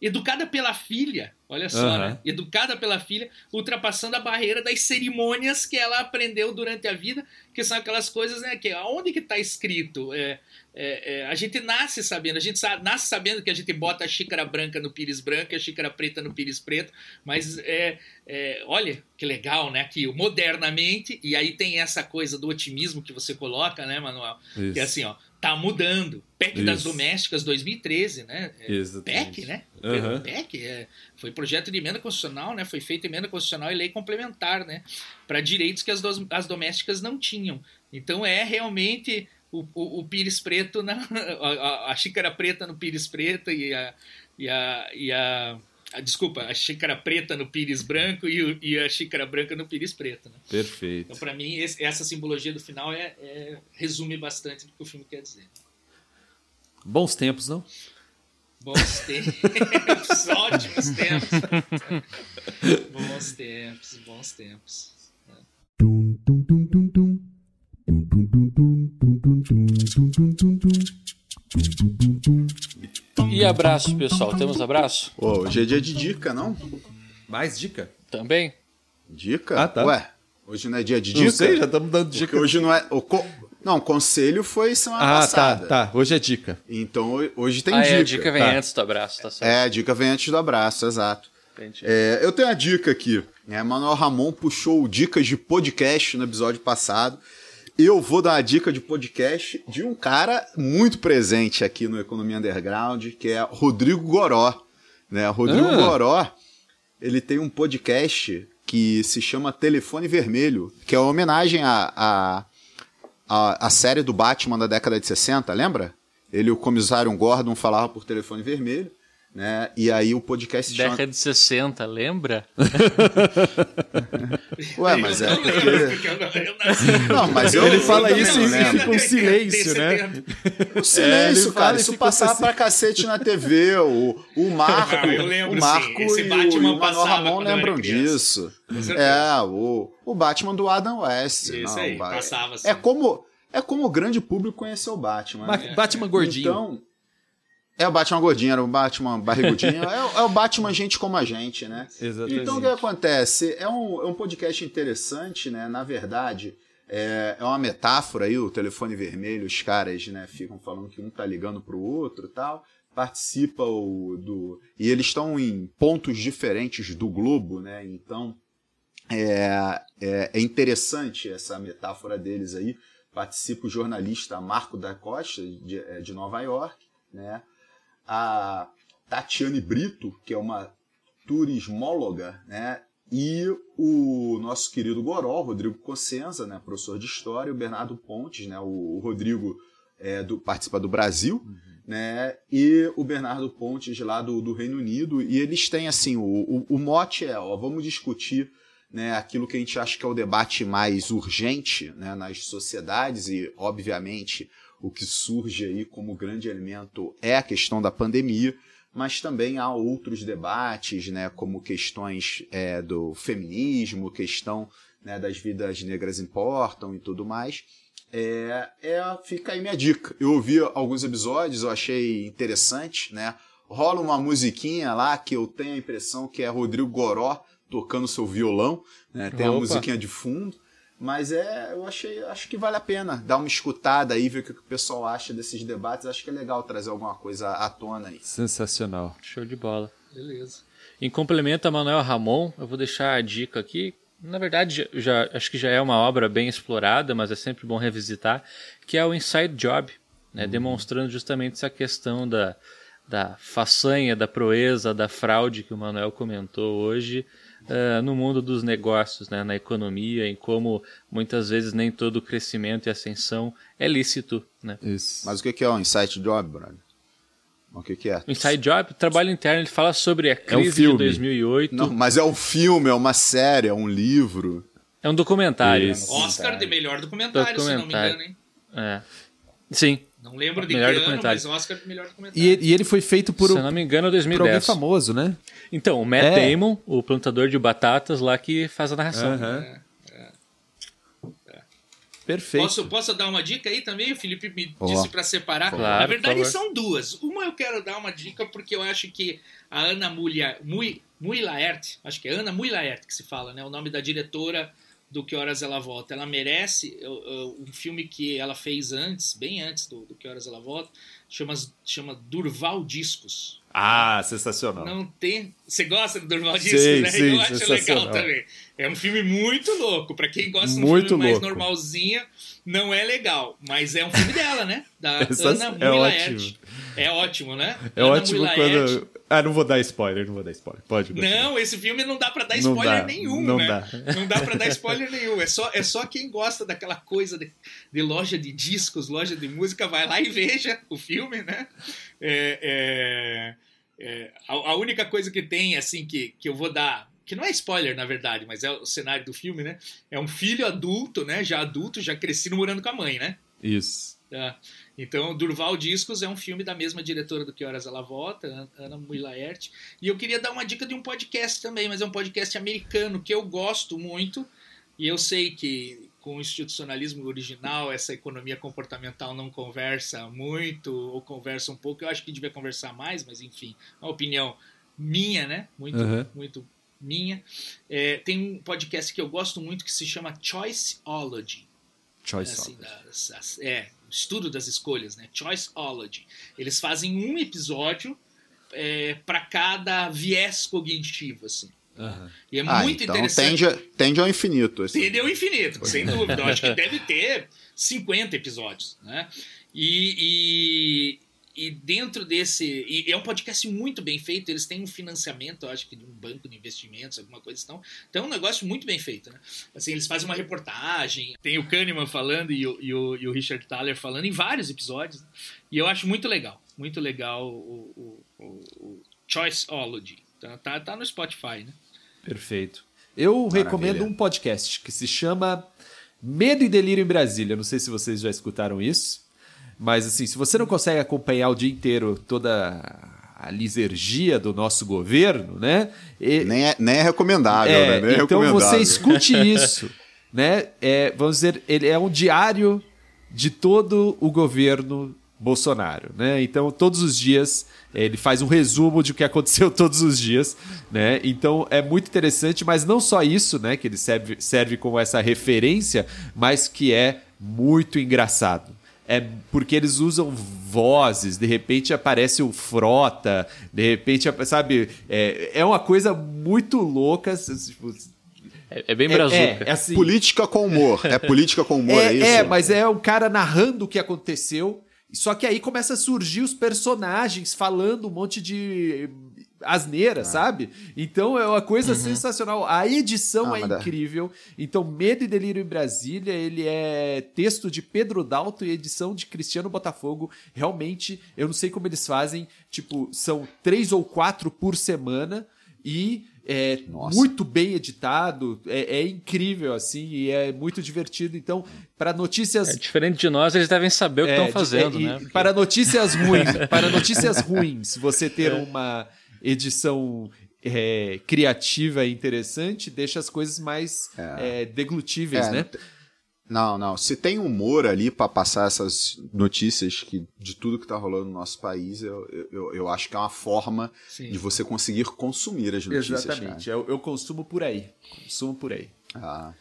educada pela filha, olha só, uhum. né? Educada pela filha, ultrapassando a barreira das cerimônias que ela aprendeu durante a vida, que são aquelas coisas, né? Que aonde que está escrito? É, é, é, a gente nasce sabendo, a gente sabe, nasce sabendo que a gente bota a xícara branca no pires branco e a xícara preta no pires preto, mas é, é, olha que legal, né? Que modernamente, e aí tem essa coisa do otimismo que você coloca, né, Manuel? Isso. Que é assim, ó, tá mudando. PEC Isso. das Domésticas 2013, né? É, Exatamente. PEC, né? Uhum. PEC é, foi projeto de emenda constitucional, né? Foi feita emenda constitucional e lei complementar, né? Para direitos que as, do, as domésticas não tinham. Então é realmente o, o, o pires preto, na, a, a, xícara preta no pires preto e a, e a, e a, a desculpa, a xícara preta no pires branco e, e a xícara branca no pires preto. Né? Perfeito. Então, para mim, esse, essa simbologia do final é, é, resume bastante o que o filme quer dizer. Bons tempos, não? Bons tempos, ótimos tempos. bons tempos, bons tempos. Tum, tum, tum, tum, tum. E abraço, pessoal. Temos abraço? Ô, hoje é dia de dica, não? Mais dica? Também. Dica? Ah, tá. Ué, hoje não é dia de dica? Não sei, já estamos dando dica. Porque hoje não é... O co... Não, conselho foi semana ah, passada. Ah, tá, tá. Hoje é dica. Então hoje tem ah, dica. É, a dica vem tá. antes do abraço, tá certo. É, a dica vem antes do abraço, exato. É, eu tenho a dica aqui. É, Manuel Ramon puxou dicas de podcast no episódio passado eu vou dar uma dica de podcast de um cara muito presente aqui no Economia Underground, que é Rodrigo Goró. Né? Rodrigo ah. Goró, ele tem um podcast que se chama Telefone Vermelho, que é uma homenagem à a, a, a, série do Batman da década de 60, lembra? Ele o comissário Gordon falavam por telefone vermelho né? E aí o podcast Década chama... de 60, lembra? Ué, mas é porque... Não, mas eu, Ele fala isso e fica um silêncio, né? O silêncio, é, cara. Isso passar assim... pra cacete na TV. O, o Marco, ah, lembro, o Marco esse e, o, e o Manuel Ramon lembram disso. É, o, o Batman do Adam West. Isso não, aí, passava assim. É como... É como o grande público conheceu o Batman. Né? Batman gordinho. Então, é o Batman gordinho, era o Batman barrigudinho. é, é, o Batman gente como a gente, né? Exatamente. Então o que acontece? É um, é um podcast interessante, né? Na verdade, é, é uma metáfora aí, o telefone vermelho, os caras né, ficam falando que um tá ligando pro outro e tal. Participa o, do. E eles estão em pontos diferentes do globo, né? Então é, é, é interessante essa metáfora deles aí. Participa o jornalista Marco da Costa, de, é, de Nova York, né? A Tatiane Brito, que é uma turismóloga, né? E o nosso querido Goró, Rodrigo Cossenza, né, professor de História, e o Bernardo Pontes, né, o, o Rodrigo é, do, participa do Brasil, uhum. né, e o Bernardo Pontes lá do, do Reino Unido, e eles têm assim, o, o, o mote é, ó, vamos discutir né, aquilo que a gente acha que é o debate mais urgente né, nas sociedades, e obviamente o que surge aí como grande elemento é a questão da pandemia, mas também há outros debates, né, como questões é, do feminismo, questão né, das vidas negras importam e tudo mais. É, é, fica aí minha dica. Eu ouvi alguns episódios, eu achei interessante, né? Rola uma musiquinha lá que eu tenho a impressão que é Rodrigo Goró tocando seu violão, né? Tem Opa. a musiquinha de fundo Mas é, eu achei, acho que vale a pena dar uma escutada aí, ver o que o pessoal acha desses debates. Acho que é legal trazer alguma coisa à tona aí. Sensacional. Show de bola. Beleza. Em complemento a Manuel Ramon, eu vou deixar a dica aqui. Na verdade, já, acho que já é uma obra bem explorada, mas é sempre bom revisitar, que é o Inside Job, né, demonstrando justamente essa questão da, da façanha, da proeza, da fraude que o Manuel comentou hoje uh, no mundo dos negócios, né, na economia, em como muitas vezes nem todo crescimento e ascensão é lícito. Né? Isso. Mas o que é o Insight Job, brother? O que, que é? Inside Job, trabalho interno, ele fala sobre a um crise de filme. 2008. Não, mas é um filme, é uma série, é um livro. É um documentário. Isso. Oscar de melhor documentário, se não me Documentário. engano, hein? É. Sim, Não lembro de Melhor que ano, mas Oscar melhor documentário. E, ele- e ele foi feito por, se um- eu não me engano, por alguém 2010. famoso, né? Então, o Matt É. Damon, o plantador de batatas lá que faz a narração. Aham. Perfeito. Posso, posso dar uma dica aí também? O Felipe me disse para separar. Claro, Na verdade, são duas. Uma eu quero dar uma dica porque eu acho que a Ana Mulha, Mui, Mui Laerte, acho que é Ana Mui Laerte que se fala, né? O nome da diretora do Que Horas Ela Volta. Ela merece uh, um filme que ela fez antes, bem antes do, do Que Horas Ela Volta, chama, chama Durval Discos. Ah, sensacional. Não tem. Você gosta do Durval Discos, Sim, né? sim, eu acho legal também. É um filme muito louco. Pra quem gosta de um Muito filme mais louco. normalzinho, não é legal. Mas é um filme dela, né? Da Essa- Ana é Mui ótimo. É ótimo, né? É Ana ótimo Mui Laerte. quando. Ah, não vou dar spoiler, não vou dar spoiler. Pode continuar. Não, esse filme não dá pra dar Não spoiler dá, nenhum, não né? dá. Não dá pra dar spoiler nenhum. É só, é só quem gosta daquela coisa de, de loja de discos, loja de música, vai lá e veja o filme, né? É, é, é, a, a única coisa que tem, assim, que, que eu vou dar, que não é spoiler, na verdade, mas é o cenário do filme, né? É um filho adulto, né? Já adulto, já crescido morando com a mãe, né? Isso. Tá. Então, Durval Discos é um filme da mesma diretora do Que Horas Ela Volta, An- Ana Mui Laerte. E eu queria dar uma dica de um podcast também, mas é um podcast americano que eu gosto muito. E eu sei que com o institucionalismo original, essa economia comportamental não conversa muito, ou conversa um pouco. Eu acho que devia conversar mais, mas enfim, é uma opinião minha, né? Muito, Uhum. muito minha. É, tem um podcast que eu gosto muito que se chama Choiceology Choice assim, Solid. das- as- é, estudo das escolhas, né? Choiceology. Eles fazem um episódio é, para cada viés cognitivo, assim. Aham. E é Ah, muito então interessante. tende, tende ao infinito. Assim. Tendeu infinito, sem dúvida. Eu acho que deve ter 50 episódios, né? E, e, dentro desse... E é um podcast muito bem feito. Eles têm um financiamento, eu acho que de um banco de investimentos, alguma coisa assim. Então é um negócio muito bem feito, né? Assim, eles fazem uma reportagem. Tem o Kahneman falando e o, e o, e o Richard Thaler falando em vários episódios. E eu acho muito legal. Muito legal o, o, o, o Choiceology. Tá, tá, tá no Spotify, né? Perfeito. Eu recomendo um podcast que se chama Medo e Delírio em Brasília. Não sei se vocês já escutaram isso, mas assim, se você não consegue acompanhar o dia inteiro toda a lisergia do nosso governo, né? e- Nem, é, nem é recomendável, é, né? Nem é então recomendável. você escute isso, né? É, vamos dizer, ele é um diário de todo o governo Bolsonaro, né? Então todos os dias eh, ele faz um resumo de o que aconteceu todos os dias, né? Então é muito interessante, mas não só isso, né? Que ele serve, serve como essa referência, mas que é muito engraçado. É porque eles usam vozes, de repente aparece o Frota, de repente, sabe? É, é uma coisa muito louca. tipo, É, é bem é- brazuca. É, é assim, Política com humor. É política com humor, é, é, isso? é, mas é um cara narrando o que aconteceu. Só que aí começa a surgir os personagens falando um monte de asneira, sabe? Então é uma coisa sensacional. A edição Ah, é dá. incrível. Então, Medo e Delírio em Brasília, ele é texto de Pedro Dalto e edição de Cristiano Botafogo. Realmente, eu não sei como eles fazem. Tipo, são três ou quatro por semana e é Nossa. muito bem editado, é, é incrível assim e é muito divertido. Então, para notícias É diferente de nós, eles devem saber o que é, estão de- fazendo, é, e né? Porque- Para notícias ruins, para notícias ruins, você ter uma edição é, criativa e interessante deixa as coisas mais é, deglutíveis, É, né? Não, não. Se tem humor ali pra passar essas notícias que, de tudo que tá rolando no nosso país, eu, eu, eu acho que é uma forma Sim. de você conseguir consumir as notícias. Exatamente. Eu, eu consumo por aí. Consumo por aí. Ah,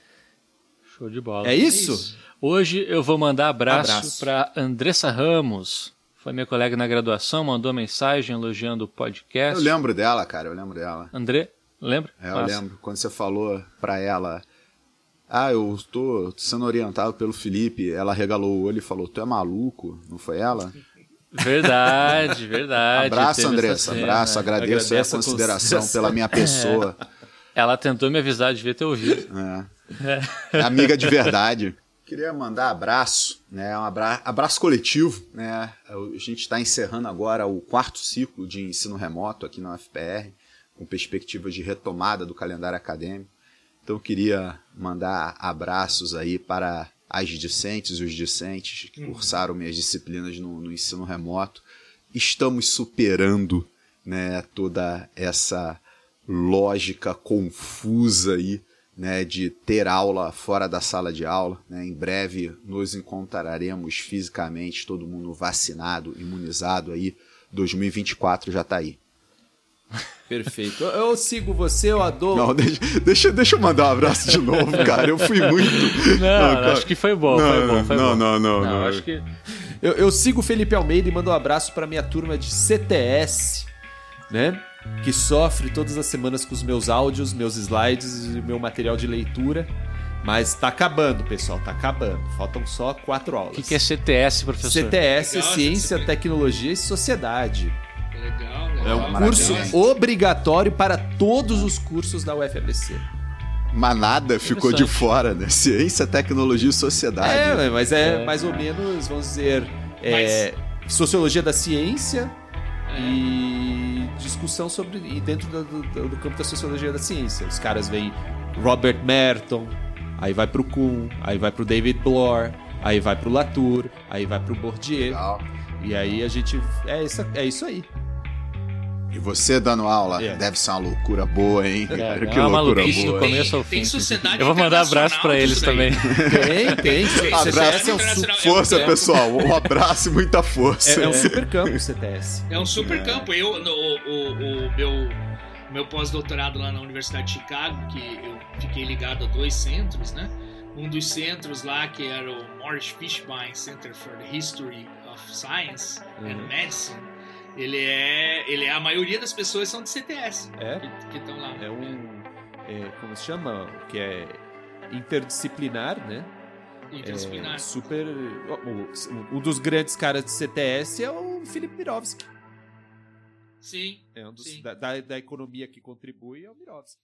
Show de bola. É isso? Hoje eu vou mandar abraço, Abraço. para Andressa Ramos. Foi minha colega na graduação, mandou mensagem elogiando o podcast. Eu lembro dela, cara, eu lembro dela. André, lembra? É, eu lembro. Quando você falou pra ela, ah, eu tô sendo orientado pelo Felipe, ela regalou o olho e falou, tu é maluco? Não foi ela? Verdade, verdade. abraço, teve Andressa, abraço, né? agradeço Agradeço a consideração pela minha pessoa. Ela tentou me avisar, devia ter ouvido. É. Amiga de verdade. Queria mandar abraço, né? Um abra... abraço coletivo, né? A gente está encerrando agora o quarto ciclo de ensino remoto aqui na UFPR, com perspectiva de retomada do calendário acadêmico. Então eu queria mandar abraços aí para as discentes e os discentes que cursaram minhas disciplinas no, no ensino remoto. Estamos superando, né, toda essa lógica confusa aí, né, de ter aula fora da sala de aula. Né? Em breve nos encontraremos fisicamente, todo mundo vacinado, imunizado aí. 2024 já tá aí. Perfeito. Eu, eu sigo você, eu adoro. Não, deixa, deixa, deixa eu mandar um abraço de novo, cara. Eu fui muito. Não, cara. acho que foi bom, Não, foi bom, foi não, bom. não, não, não. acho que Eu, eu sigo o Felipe Almeida e mando um abraço para minha turma de CTS, né? Que sofre todas as semanas com os meus áudios, meus slides e meu material de leitura. Mas tá acabando, pessoal, tá acabando. Faltam só quatro aulas. o que, que é CTS, professor? CTS, Legal, Ciência, essa- Tecnologia e Sociedade. Legal, É legal. um maravilha. curso obrigatório para todos os cursos da UFABC. Manada ficou de fora, né? Ciência, tecnologia e sociedade. É, mas é, É. mais ou menos, vamos dizer, é, Sociologia da Ciência e discussão sobre. E dentro do, do- do campo da Sociologia da Ciência. Os caras veem Robert Merton, aí vai pro Kuhn, aí vai pro David Bloor, aí vai pro Latour, aí vai pro Bourdieu. Legal. E aí a gente. É, essa, é isso aí. E você dando aula, É. deve ser uma loucura boa, hein? É, Cara, é que uma loucura maluquice do boa. começo ao Tem fim. sociedade Eu vou mandar abraço pra eles também. Tem, tem. Abraço. É um, su-. Força, É um- pessoal. Um abraço e muita força. é, é um super campo o CTS. É um super campo. Eu, no, o, o meu, meu pós-doutorado lá na Universidade de Chicago, que eu fiquei ligado a dois centros, né? Um dos centros lá, que era o Morris Fishbein Center for the History of Science and Uhum. Medicine, ele é, ele é. A maioria das pessoas são de CTS É? que estão lá. É um. é, como se chama? Que é interdisciplinar, né? Interdisciplinar. É, super. Um dos grandes caras de CTS é o Felipe Mirovski. Sim. É um dos, Sim. da, da, da economia que contribui é o Mirovski.